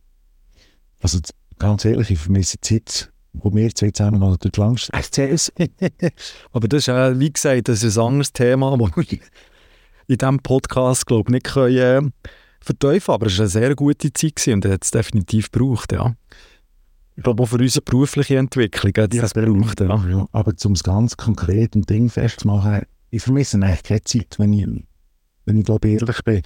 Also ganz ehrlich, ich vermisse die Zeit, wo wir zwei zusammen noch durch die Langstrasse Aber das ist, äh, wie gesagt, das ist ein anderes Thema, das wir in diesem Podcast glaube ich, nicht können, äh, verteufeln Aber es war eine sehr gute Zeit und hat es definitiv gebraucht, ja. Ich glaube auch für unsere berufliche Entwicklung hat es ja, gebraucht. Ja. ja. Aber um es ganz konkret ein Ding festzumachen, ich vermisse eigentlich keine Zeit, wenn ich, wenn ich glaube ehrlich bin.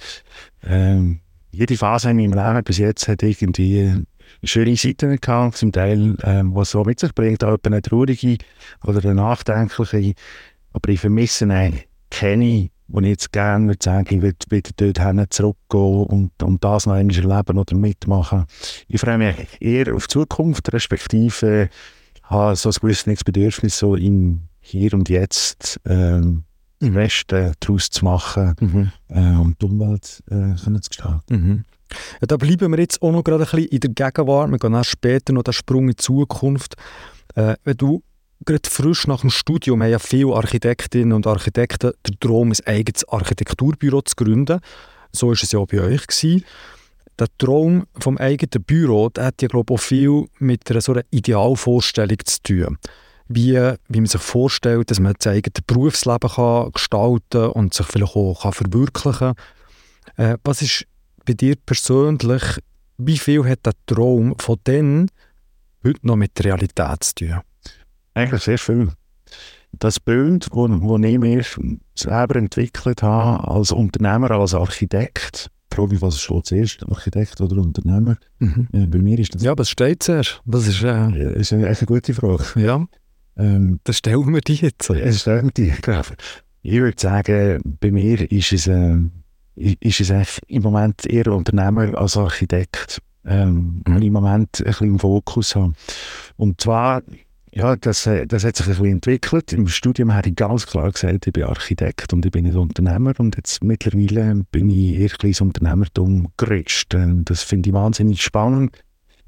Ähm, jede Phase in meinem Leben bis jetzt hat irgendwie schöne Seiten gehabt, zum Teil, ähm, was so mit sich bringt, auch eine traurige oder eine nachdenkliche. Aber ich vermisse eigentlich keine wo ich jetzt gerne würde sagen, ich würde wieder dorthin zurückgehen und, und das noch einmal erleben oder mitmachen. Ich freue mich eher auf die Zukunft, respektive habe so ein gewisses Bedürfnis, so im Hier und Jetzt ähm, im Westen daraus zu machen mhm. äh, und die Umwelt äh, zu gestalten. Mhm. Ja, da bleiben wir jetzt auch noch gerade ein bisschen in der Gegenwart. Wir gehen auch später noch den Sprung in die Zukunft. Äh, wenn du gerade frisch nach dem Studium haben ja viele Architektinnen und Architekten den Traum, ein eigenes Architekturbüro zu gründen. So war es ja auch bei euch. Gewesen. Der Traum vom eigenen Büro hat ja glaube ich, viel mit einer so einer Idealvorstellung zu tun. Wie, wie man sich vorstellt, dass man sein eigenes Berufsleben kann gestalten und sich vielleicht auch kann verwirklichen kann. Äh, was ist bei dir persönlich, wie viel hat der Traum von denen heute noch mit der Realität zu tun? Eigentlich sehr viel. Das Bild, das ich mir selber entwickelt habe, als Unternehmer, als Architekt, frage mich, was schon zuerst, Architekt oder Unternehmer? Mhm. Ja, bei mir ist das... Ja, es steht zuerst. Das ist, äh, ja, ist eine, eine gute Frage. Ja, ähm, das stellen wir die jetzt. Ja, stellen wir die, genau. Ich würde sagen, bei mir ist es, äh, ist es im Moment eher Unternehmer als Architekt, ähm, mhm. im Moment ein bisschen im Fokus habe. Und zwar ja, das, äh, das hat sich ein bisschen entwickelt. Im Studium habe ich ganz klar gesagt, ich bin Architekt und ich bin nicht Unternehmer. Und jetzt mittlerweile bin ich eher ins Unternehmertum gerutscht. Das finde ich wahnsinnig spannend.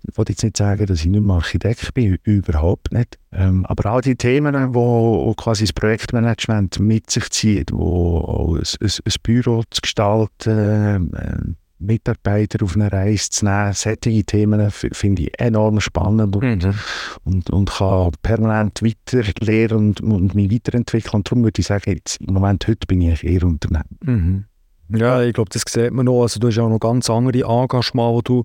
Ich wollte jetzt nicht sagen, dass ich nicht mehr Architekt bin, überhaupt nicht. Ähm, aber all die Themen, wo quasi das Projektmanagement mit sich zieht, wo ein, ein, ein Büro zu gestalten, äh, Mitarbeiter auf eine Reise zu nehmen. Solche Themen finde ich enorm spannend und, mhm. und, und kann permanent weiter lernen und, und mich weiterentwickeln. Und darum würde ich sagen, jetzt, im Moment heute bin ich eher Unternehmer. Mhm. Ja, ich glaube, das sieht man noch. Also, du hast auch noch ganz andere Engagements, die du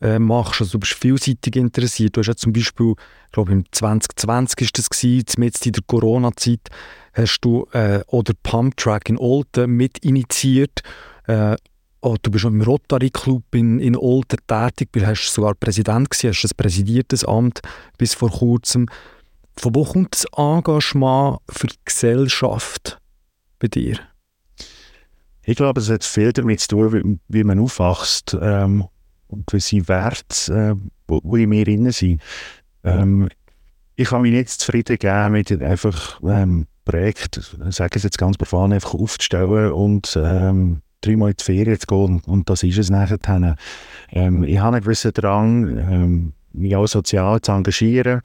äh, machst. Also, du bist vielseitig interessiert. Du hast ja zum Beispiel, ich glaube, im 2020 ist das gewesen, mit in der Corona-Zeit, hast du äh, oder Pump Track in Olten mit initiiert. Äh, Oh, du bist im Rotary Club in, in Olten tätig, du hast sogar Präsident gewesen, hast ein präsidiertes Amt bis vor kurzem. Von wo kommt das Engagement für die Gesellschaft bei dir? Ich glaube, es hat viel damit zu tun, wie, wie man aufwächst ähm, und welche Werte, äh, wo, wo in mir drin sind. Ähm, ich kann mich nicht zufrieden geben mit einfach ähm, Projekt, sage es jetzt ganz profan, einfach aufzustellen und ähm, dreimal in die Ferien zu gehen und das ist es nachher. Ähm, ich habe einen gewissen Drang, ähm, mich auch sozial zu engagieren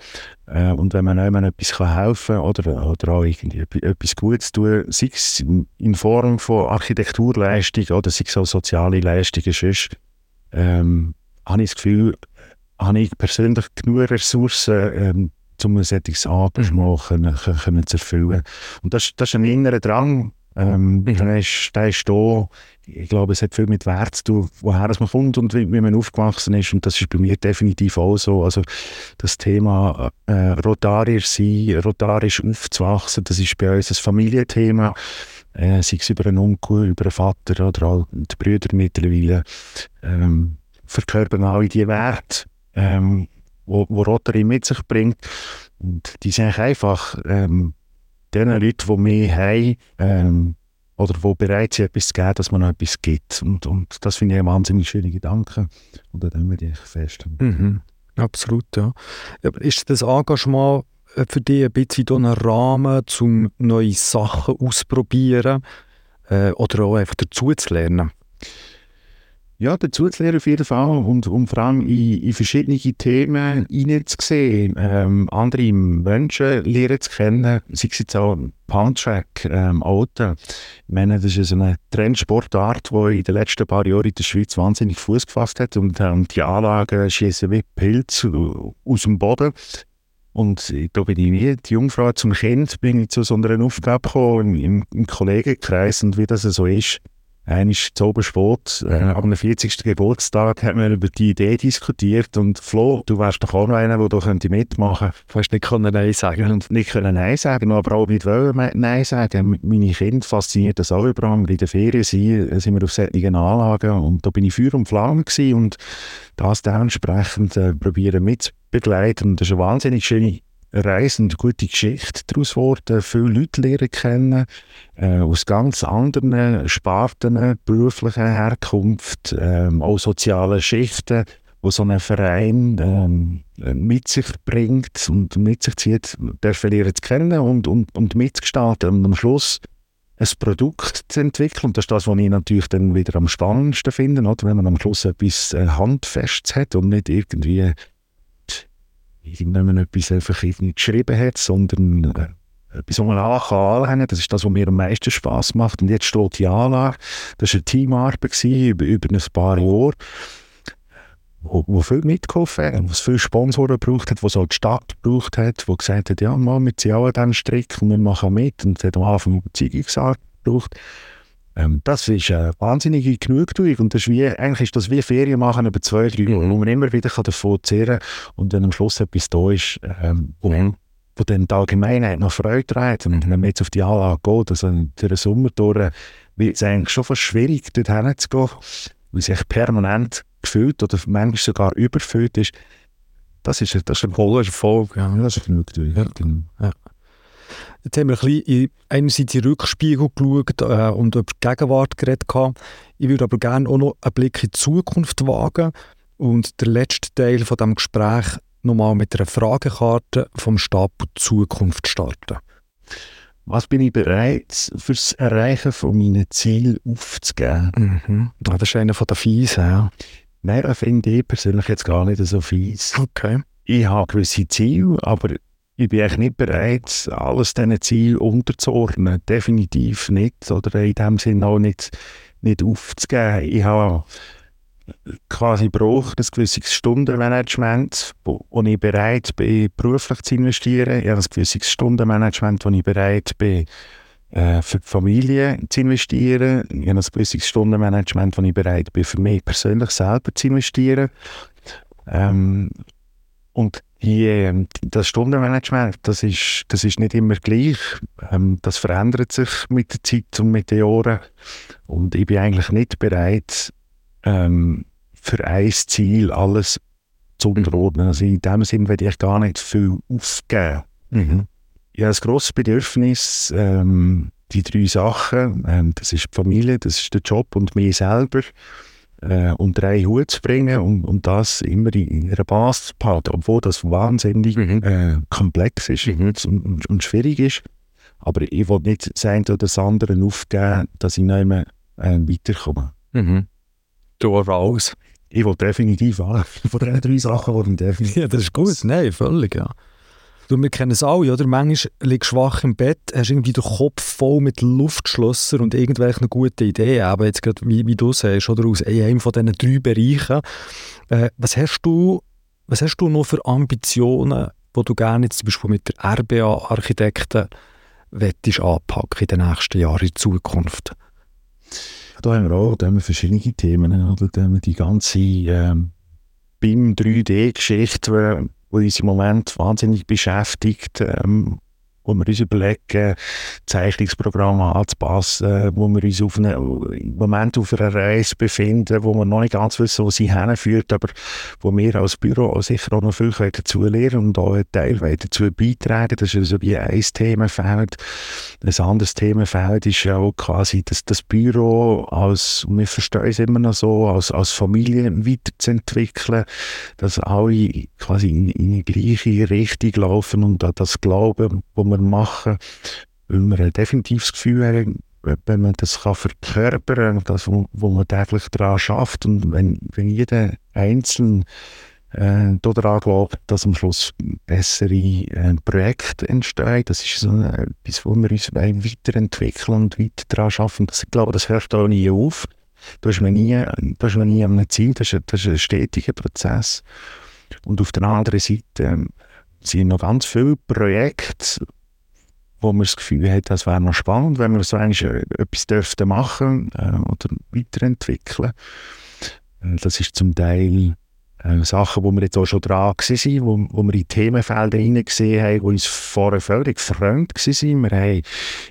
äh, und wenn man jemandem etwas kann helfen kann oder, oder auch irgendwie etwas Gutes tun, sei es in Form von Architekturleistung oder sei es auch soziale Leistungen, sonst ähm, habe ich das Gefühl, habe ich persönlich genug Ressourcen, ähm, um ein solches Engagement mhm. können, können zu erfüllen. Und das, das ist ein innerer Drang, ähm, der, ist, der ist da. Ich glaube, es hat viel mit Wert zu tun, woher man kommt und wie, wie, man aufgewachsen ist. Und das ist bei mir definitiv auch so. Also das Thema äh, Rotarisch sein, Rotarisch aufzuwachsen, das ist bei uns ein Familienthema. Äh, sei es über einen Onkel, über einen Vater oder auch die Brüder mittlerweile. Ähm, verkörpern alle die Werte, ähm, wo, wo Rotary mit sich bringt. Und die sind einfach ähm, den Leuten, die wir haben, ähm, oder wo bereit sind, etwas zu geben, dass man noch etwas gibt. Und, und das finde ich ein wahnsinnig schöner Gedanke. Und da tun wir dich fest. Mhm. Absolut, ja. Aber ist das Engagement äh, für dich ein bisschen ein Rahmen, um neue Sachen auszuprobieren äh, oder auch einfach dazu zu lernen? Ja, dazu zu lernen auf jeden Fall und, und vor allem in, in verschiedene Themen hineinzusehen, ähm, andere Menschen lernen zu kennen, sei es jetzt auch Puntrack, ähm, Auto. Ich meine, das ist eine Trendsportart, die in den letzten paar Jahren in der Schweiz wahnsinnig Fuß gefasst hat und ähm, die Anlagen schießen wie Pilze aus dem Boden. Und da bin ich wie die Jungfrau zum Kind, bin ich zu so einer Aufgabe gekommen im, im Kollegenkreis und wie das so ist Einmal zu Obersport, äh, am 40. Geburtstag, haben wir über die Idee diskutiert und Flo, du wärst doch auch noch einer, der da mitmachen könnte. Du hast nicht können Nein sagen. Und nicht können Nein sagen, aber auch nicht wollen Nein sagen. Meine Kinder fasziniert das auch überall. Wir in der Ferien sind, sind wir auf solchen Anlagen und da bin ich Feuer und Flamme gewesen und das dementsprechend äh, probieren mitzubegleiten. Das ist eine wahnsinnig schöne Reise und gute Geschichte daraus geworden. Viele Leute lernen kennen, äh, aus ganz anderen Sparten, beruflicher Herkunft, äh, auch sozialen Schichten, wo so ein Verein äh, mit sich bringt und mit sich zieht, dürfen lernen zu kennen und, und, und mitgestalten. Und am Schluss ein Produkt zu entwickeln. Und das ist das, was ich natürlich dann wieder am spannendsten finde, oder? wenn man am Schluss etwas äh, Handfestes hat und nicht irgendwie irgendjemand etwas einfach geschrieben hat, sondern äh, etwas, was man anhängen. Das ist das, was mir am meisten Spass macht. Und jetzt steht die Anlage. Das war eine Teamarbeit über, über ein paar Jahre, wo, wo viel mitgeholfen hat, wo es viele Sponsoren gebraucht hat, wo es auch die Stadt gebraucht hat, wo gesagt hat, ja, Mann, wir ziehen auch diesen Strick und wir machen mit. Und es hat am Anfang Überzeugungsarbeit gebraucht. Ähm, das ist eine wahnsinnige Genugtuung und das ist wie, eigentlich ist das wie Ferien machen über zwei, drei Jahre, wo man immer wieder davon zehren kann und dann am Schluss etwas da ist, ähm, mhm. wo dann die Allgemeinheit noch Freude trägt. Und wenn man jetzt auf die Anlage geht, also durch den Sommer durch, wird es eigentlich schon fast schwierig, dort hinzugehen, weil es sich permanent gefühlt oder manchmal sogar überfüllt ist. Das ist, das ist ein voller Erfolg. Ja, das ist Genugtuung. Ja. Ja. Jetzt haben wir ein bisschen einerseits in den Rückspiegel geschaut äh, und über die Gegenwart geredet. Ich würde aber gerne auch noch einen Blick in die Zukunft wagen und den letzten Teil von diesem Gespräch nochmal mit einer Fragekarte vom Stapel Zukunft starten. Was bin ich bereit fürs Erreichen von meinen Zielen aufzugeben? Mhm. das ist einer von den Fiesen, ja. Nein, das finde ich persönlich jetzt gar nicht so fies. Okay. Ich habe gewisse Ziele, aber ich bin eigentlich nicht bereit, alles diesen Zielen unterzuordnen. Definitiv nicht. Oder in dem Sinne auch nicht, nicht aufzugeben. Ich habe quasi braucht ein gewisses Stundenmanagement, wo, wo ich bereit bin, beruflich zu investieren. Ich habe ein gewisses Stundenmanagement, wo ich bereit bin, äh, für die Familie zu investieren. Ich habe ein gewisses Stundenmanagement, wo ich bereit bin, für mich persönlich selber zu investieren. Ähm, und die, ähm, das Stundenmanagement, das ist, das ist nicht immer gleich. Ähm, das verändert sich mit der Zeit und mit den Jahren. Und ich bin eigentlich nicht bereit, ähm, für ein Ziel alles zu unterordnen. Also in dem Sinne werde ich gar nicht viel aufgeben. Mhm. Ich habe ein grosses Bedürfnis, ähm, die drei Sachen, ähm, das ist die Familie, das ist der Job und mich selber, äh, unter einen Hut zu bringen und, und das immer in, in einer Basis zu behalten, obwohl das wahnsinnig mhm. äh, komplex ist mhm. und, und, schwierig ist. Aber ich will nicht das eine oder das andere aufgeben, dass ich nicht mehr äh, weiterkomme. Mhm. Du raus. Ich will definitiv alle von diesen drei Sachen wollen definitiv. Ja, das ist gut. Nein, völlig, ja. Du, wir kennen es alle, oder? Manchmal liegst du schwach im Bett, hast irgendwie den Kopf voll mit Luftschlössern und irgendwelchen guten Ideen, aber jetzt gerade, wie, wie du sagst, oder aus einem von diesen drei Bereichen. Äh, was, hast du, was hast du noch für Ambitionen, die du gerne jetzt zum Beispiel mit der RBA-Architekten anpacken in den nächsten Jahren in Zukunft? Da haben wir auch da haben wir verschiedene Themen. Oder? Da haben wir die ganze ähm, BIM 3D-Geschichte, die uns im Moment wahnsinnig beschäftigt. Ähm, wo wir uns überlegen, Zeichnungsprogramme anzupassen, wo wir uns auf eine, im Moment auf einer Reise befinden, wo wir noch nicht ganz wissen, wo sie hinführt, aber wo wir als Büro sicher auch noch viel dazu lernen und auch einen Teil dazu beitragen. Das ist also wie ein Themenfeld. Ein anderes Themenfeld ist ja auch quasi, dass das Büro als, wir verstehen es immer noch so, als, als Familie weiterzuentwickeln, dass alle quasi in, in die gleiche Richtung laufen und an das Glauben, was wir machen, weil wir definitiv das Gefühl haben, wenn man das kann verkörpern kann, das, wo, wo man täglich daran schafft und wenn, wenn jeder Einzelne äh, daran glaubt, dass am Schluss bessere äh, Projekte entstehen. Das ist so etwas, wo wir uns weiterentwickeln und weiter daran arbeiten. Das, ich glaube, das hört auch nie auf. Du hast nie, du hast nie am Ziel, das ist, das ist ein stetiger Prozess. Und auf der anderen Seite äh, sind noch ganz viele Projekte, wo man das Gefühl hat, das wäre noch spannend, wenn wir so eigentlich äh, etwas machen äh, oder weiterentwickeln. Äh, das ist zum Teil äh, Sachen, wo wir jetzt auch schon dran waren, wo, wo wir in Themenfelder hineingesehen haben, die uns vorher völlig fremd waren. Wir haben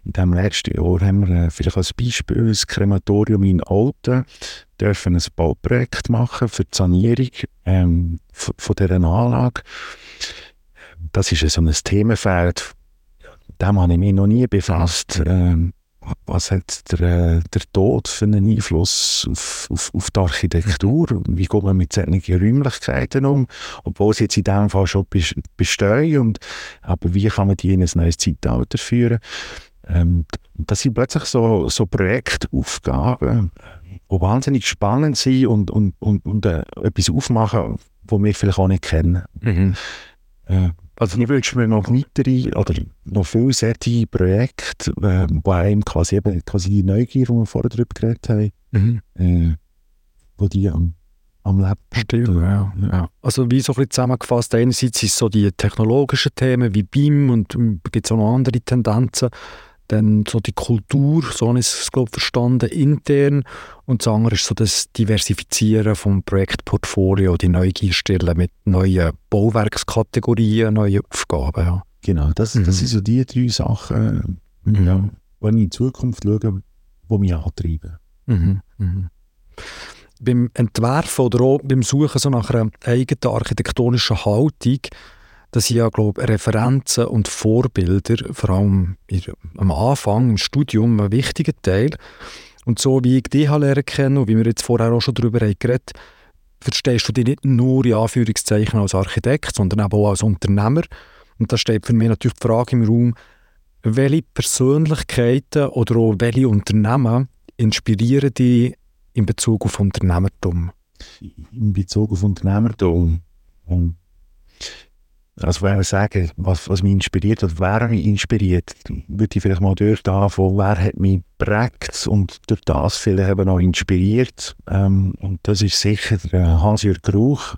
in dem letzten Jahr haben wir äh, vielleicht als Beispiel das Krematorium in Olten dürfen ein Bauprojekt machen für die Sanierung ähm, von dieser Anlage. Das ist so ein Themenfeld, dem habe ich mich noch nie befasst. Ähm, was hat der, äh, der Tod für einen Einfluss auf, auf, auf die Architektur? Wie geht man mit solchen Räumlichkeiten um? Obwohl sie jetzt in diesem Fall schon bestehen. Und, aber wie kann man die in ein neues Zeitalter führen? Ähm, das sind plötzlich so, so Projektaufgaben, die wahnsinnig spannend sind und, und, und, und äh, etwas aufmachen, das wir vielleicht auch nicht kennen. Mhm. Äh, also ich wünsche mir noch weitere oder noch viele solche Projekte, äh, wo einem quasi eben quasi die Neugier, die wir vorher darüber geredet haben, mhm. äh, wo die am, am Leben Stimmt, ja, ja. Also wie so ein bisschen zusammengefasst, einerseits sind es so die technologischen Themen wie BIM und ähm, gibt es auch noch andere Tendenzen, dann so die Kultur, so habe ich es glaube verstanden, intern. Und das andere ist so das Diversifizieren vom Projektportfolio, die Neugier stellen mit neuen Bauwerkskategorien, neuen Aufgaben. Ja. Genau, das, mhm. das sind so die drei Sachen, mhm. ja, wenn ich in die Zukunft schaue, die mich antreiben. Mhm. Mhm. Beim Entwerfen oder auch beim Suchen so nach einer eigenen architektonischen Haltung das sind ja, glaube Referenzen und Vorbilder, vor allem am Anfang im Studium, ein wichtiger Teil. Und so wie ich dich lernen kennen und wie wir jetzt vorher auch schon darüber haben verstehst du dich nicht nur in Anführungszeichen als Architekt, sondern auch als Unternehmer. Und da steht für mich natürlich die Frage im Raum, welche Persönlichkeiten oder auch welche Unternehmen inspirieren dich in Bezug auf Unternehmertum? In Bezug auf Unternehmertum? Also wenn wir sagen, was, was mich inspiriert hat, wer mich inspiriert, würde ich vielleicht mal dort anfangen, wer hat mich geprägt und durch das vielleicht eben auch inspiriert. Ähm, und das ist sicher der Hans-Jürg Ruch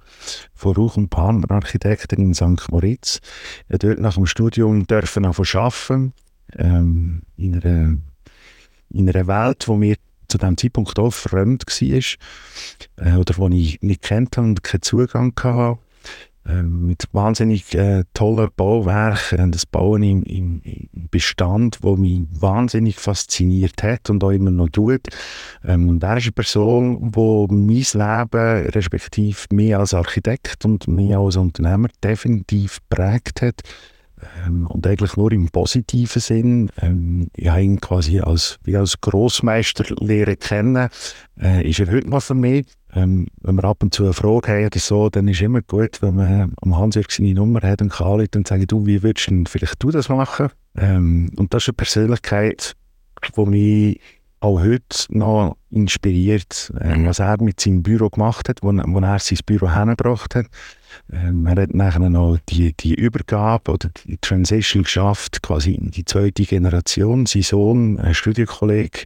von Ruch und Partner Architekten in St. Moritz. Er dort nach dem Studium dürfen auch arbeiten, ähm, in, einer, in einer Welt, wo mir zu dem Zeitpunkt auch fremd war, äh, oder wo ich nicht kennt und keinen Zugang hatte mit wahnsinnig äh, tollen Bauwerken, das Bauen im, im, Bestand, wo mich wahnsinnig fasziniert hat und auch immer noch tut. Ähm, und er ist eine Person, die mein Leben, respektive mich als Architekt und mich als Unternehmer definitiv prägt hat. Ähm, und eigentlich nur im positiven Sinn. Ähm, ich habe ihn quasi als, wie als Grossmeister lernen kennen. Äh, ist er heute noch für mich ähm, wenn wir ab und zu eine Frage haben oder so, dann ist es immer gut, wenn man am Hans-Jörg seine Nummer hat und kann anrufen und sagen, du, wie würdest du vielleicht du das machen? Ähm, und das ist eine Persönlichkeit, die mich auch heute noch inspiriert, äh, was er mit seinem Büro gemacht hat, wo, wo er sein Büro hergebracht hat. Ähm, er hat nachher noch die, die Übergabe oder die Transition geschafft, quasi in die zweite Generation. Sein Sohn, ein Studienkollege,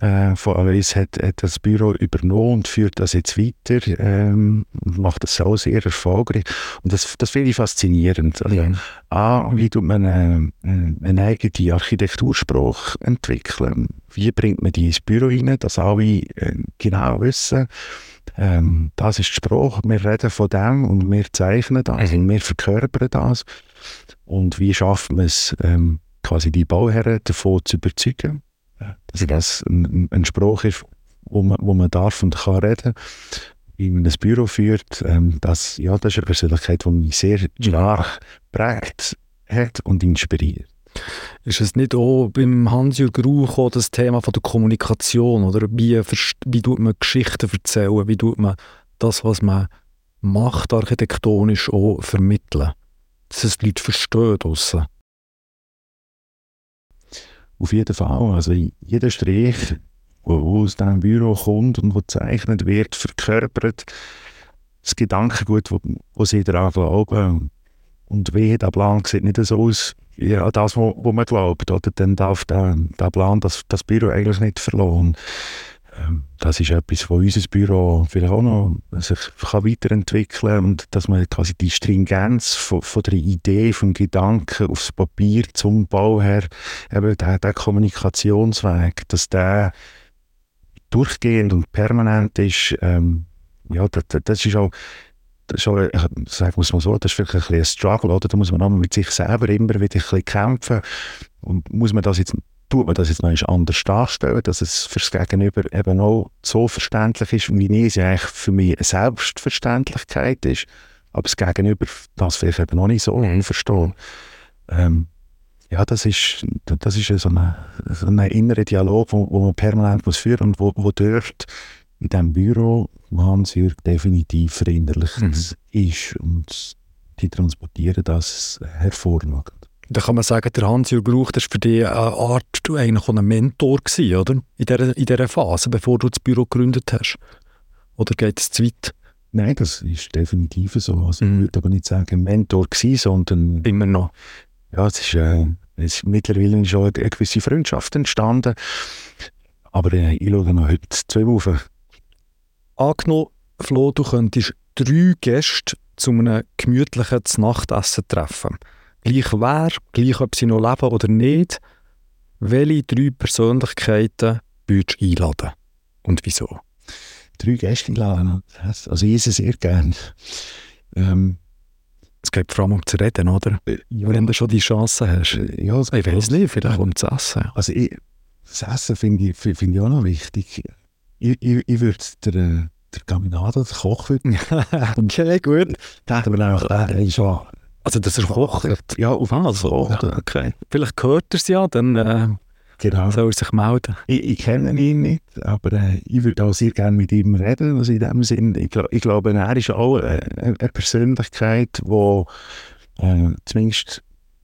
äh, von Alois hat, hat das Büro übernommen und führt das jetzt weiter ähm, und macht das auch sehr erfolgreich. Und das, das finde ich faszinierend. Also, ja. A, wie tut man äh, einen eigenen Architekturspruch entwickeln? Wie bringt man die ins Büro rein, dass alle äh, genau wissen, ähm, das ist der Spruch, wir reden von dem und wir zeichnen das mhm. und wir verkörpern das. Und wie schafft man es, ähm, quasi die Bauherren davon zu überzeugen, dass das ein, ein Spruch ist, wo man, wo man darf und kann reden in ein Büro führt, ähm, das, ja, das ist eine Persönlichkeit, die mich sehr stark prägt hat und inspiriert. Ist es nicht auch beim Hans-Jürgen Rauch das Thema von der Kommunikation? Oder wie, wie tut man Geschichten erzählen? Wie tut man das, was man macht, architektonisch auch vermitteln? Dass es die Leute verstehen draussen. Auf jeden Fall. Also jeder Strich, der aus diesem Büro kommt und gezeichnet wird, verkörpert das Gedankengut, wo, wo sie daran glauben. Und wie der Plan sieht nicht so aus, ja, das, wo, wo man glaubt, oder? Dann darf der, der Plan das, das Büro eigentlich nicht verloren. Ähm, das ist etwas, wo unser Büro vielleicht auch noch sich kann weiterentwickeln kann und dass man quasi die Stringenz von, von der Idee, vom Gedanken aufs Papier zum Bauherr, eben der, der Kommunikationsweg, dass der durchgehend und permanent ist, ähm, ja, das, das ist auch das ist auch, ich sage muss man so, das ist vielleicht ein, ein Struggle, oder? Da muss man mit sich selber immer wieder ein bisschen kämpfen. Und muss man das jetzt, tut man das jetzt noch anders darstellen, dass es fürs Gegenüber eben auch so verständlich ist, wie es ja eigentlich für mich eine Selbstverständlichkeit ist. Aber das Gegenüber das vielleicht eben noch nicht so verstehen. Ähm, ja, das ist, das ist so ein so eine innerer Dialog, wo, wo man permanent muss führen und wo, wo dort in diesem Büro Hans-Jürg definitiv verinnerlicht mhm. ist und die transportieren das hervorragend. Da kann man sagen, der Hans-Jürg Bruch, das war für dich eine Art, du eigentlich ein Mentor gewesen, oder? In dieser, in dieser Phase, bevor du das Büro gegründet hast. Oder geht es zu weit? Nein, das ist definitiv so. Also mhm. Ich würde aber nicht sagen Mentor gewesen, sondern... Immer noch. Ja, es ist, äh, es ist mittlerweile schon eine gewisse Freundschaft entstanden. Aber äh, ich schaue noch heute zwei Wochen Angenommen, Flo, du könntest drei Gäste zu einem gemütlichen Nachtessen treffen. Gleich wer, gleich ob sie noch leben oder nicht. Welche drei Persönlichkeiten würdest du einladen? Und wieso? Drei Gäste einladen? Also ich esse sehr gerne. Ähm, es geht vor allem um zu reden, oder? Äh, ja. Wenn du schon die Chance hast. Äh, ja, ich weiß nicht, vielleicht um zu essen. Also ich, das Essen finde ich, find ich auch noch wichtig ich, ich, ich würde der, äh, der Caminado, der Koch, würden. okay, gut. Da hätten wir nämlich äh, schon. Also, dass er kocht? Ja, auf was? Ja. Okay. Vielleicht hört er es ja, dann äh, genau. soll er sich melden. Ich, ich kenne ihn nicht, aber äh, ich würde auch sehr gerne mit ihm reden. Also in dem Sinn, ich, ich glaube, er ist auch äh, eine Persönlichkeit, die äh, zumindest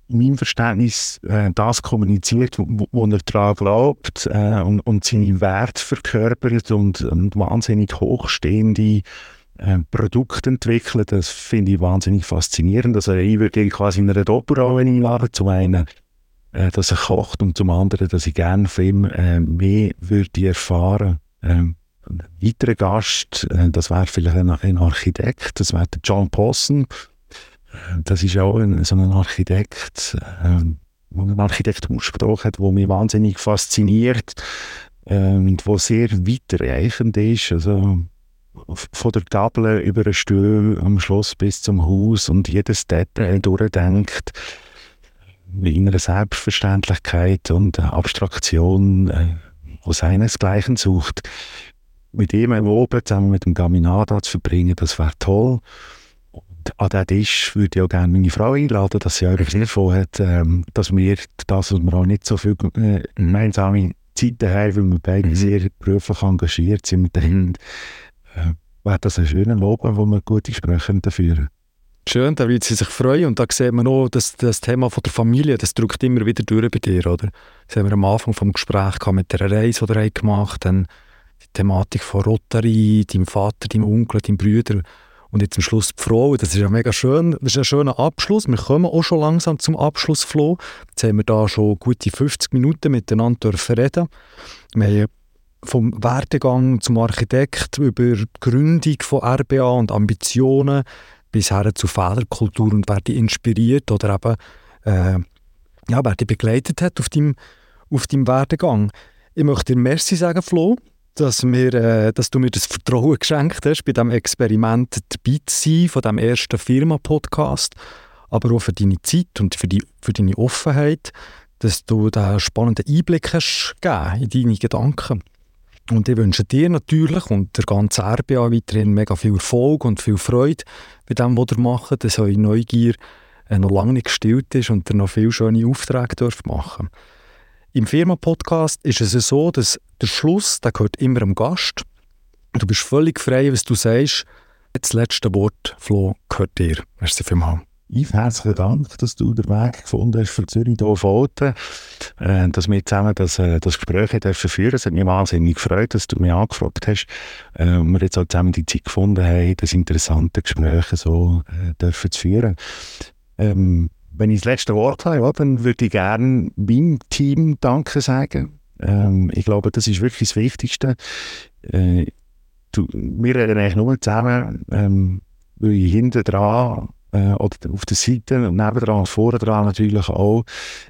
in meinem Verständnis äh, das kommuniziert, wo, wo er daran glaubt äh, und, und seine Werte verkörpert und, und wahnsinnig hochstehende äh, Produkte entwickelt. Das finde ich wahnsinnig faszinierend. Also ich würde quasi in einer Doppelrolle einladen. Zum einen, äh, dass er kocht und zum anderen, dass ich gerne von äh, mehr würde erfahren. Ähm, ein weiterer Gast, äh, das wäre vielleicht ein, ein Architekt, das wäre John Posson das ist auch ein, so ein Architekt, ähm, der einen Architekturspruch hat, der mich wahnsinnig fasziniert ähm, und der sehr weitreichend ist. Also, von der Gabel über den Stuhl am Schluss bis zum Haus und jedes Detail durchdenkt in einer Selbstverständlichkeit und Abstraktion, äh, wo seinesgleichen sucht. Mit ihm oben zusammen mit dem Gaminada zu verbringen, das wäre toll. An diesen Tisch würde ich auch gerne meine Frau einladen, dass sie auch etwas davon hat, ähm, dass wir das, was wir auch nicht so viel äh, gemeinsame Zeiten haben, weil wir beide mhm. sehr beruflich engagiert sind mit den Kindern, äh, wäre das ein schöner Lob, wo wir gute Gespräche führen Schön, da wird sie sich freuen und da sieht man auch, dass das Thema von der Familie, das drückt immer wieder durch bei dir, oder? Das haben wir am Anfang vom Gespräch mit der Reise, die ihr gemacht dann die Thematik von Rotary, deinem Vater, deinem Onkel, deinem Brüder, und jetzt am Schluss die Frau, das ist ja mega schön, das ist ein schöner Abschluss. Wir kommen auch schon langsam zum Abschluss, Flo. Jetzt haben wir da schon gute 50 Minuten miteinander reden. Wir haben vom Werdegang zum Architekt über die Gründung von RBA und Ambitionen bis her zu Fehlerkultur und wer die inspiriert oder eben äh, ja, wer die begleitet hat auf deinem, auf deinem Werdegang. Ich möchte dir Merci sagen, Flo dass, wir, äh, dass du mir das Vertrauen geschenkt hast, bei diesem Experiment dabei zu sein, von diesem ersten Firma-Podcast. aber auch für deine Zeit und für, die, für deine Offenheit, dass du da spannenden Einblick hast gegeben in deine Gedanken. Und ich wünsche dir natürlich und der ganzen RBA weiterhin mega viel Erfolg und viel Freude bei dem, was ihr macht, dass eure Neugier äh, noch lange nicht gestillt ist und ihr noch viele schöne Aufträge dürft machen Im Firma-Podcast ist es so, dass der Schluss der gehört immer dem Gast. Du bist völlig frei, was du sagst. Das letzte Wort, Flo, gehört dir. Merci vielmals. Yves, herzlichen Dank, dass du den Weg gefunden hast für Zürich hier Foten, äh, dass wir zusammen das, äh, das Gespräch führen. Es hat mich wahnsinnig gefreut, dass du mich angefragt hast äh, und wir jetzt auch zusammen die Zeit gefunden haben, das interessante Gespräch so äh, zu führen. Ähm, wenn ich das letzte Wort habe, ja, dann würde ich gerne meinem Team Danke sagen. Ähm, ich glaube, das ist wirklich das Wichtigste. Äh, du, wir reden eigentlich nur zusammen, ähm, weil ich hinten dran äh, oder auf der Seite. Und nebendran und vorne dran natürlich auch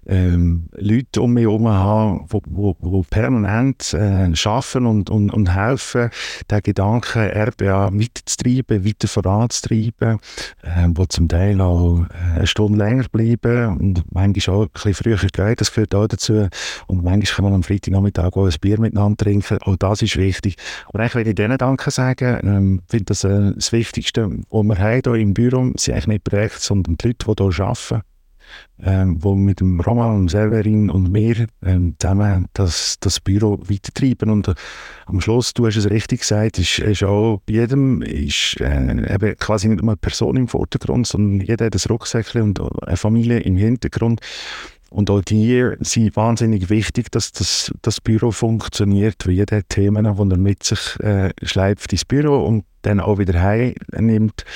ähm, Leute um mich herum haben, die permanent äh, arbeiten und, und, und helfen, den Gedanken RBA weiterzutreiben, weiter voranzutreiben, äh, wo zum Teil auch äh, eine Stunde länger bleiben. Und manchmal auch ein bisschen früher gehen, das gehört auch dazu. Und manchmal kann man am Freitagnachmittag auch ein Bier miteinander trinken, auch das ist wichtig. Aber eigentlich will ich denen Danke sagen, ähm, finde das äh, das Wichtigste, was wir haben hier im Büro, sind eigentlich nicht Projekt, sondern die Leute, die hier arbeiten, ähm, die mit dem Roman, Severin und mir ähm, zusammen das, das Büro weitertreiben. Und äh, am Schluss, du hast es richtig gesagt, ist, ist auch bei jedem ist, äh, eben quasi nicht nur eine Person im Vordergrund, sondern jeder hat ein Rucksäckchen und eine Familie im Hintergrund. Und auch die sind wahnsinnig wichtig, dass das, das Büro funktioniert, weil jeder hat Themen, die er mit sich äh, schleift ins Büro und dann auch wieder heimnimmt.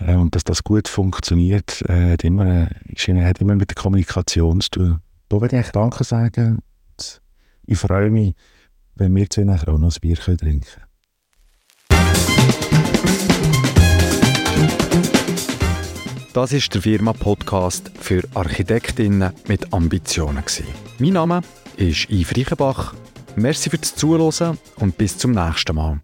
Äh, und dass das gut funktioniert, äh, hat, immer, ist, hat immer mit der Kommunikation zu tun. Da würde ich Danke sagen. Ich freue mich, wenn wir zu nachher auch noch ein Bier trinken können. Das ist der Firma-Podcast für Architektinnen mit Ambitionen. Mein Name ist Yves Reichenbach. Merci fürs Zuhören und bis zum nächsten Mal.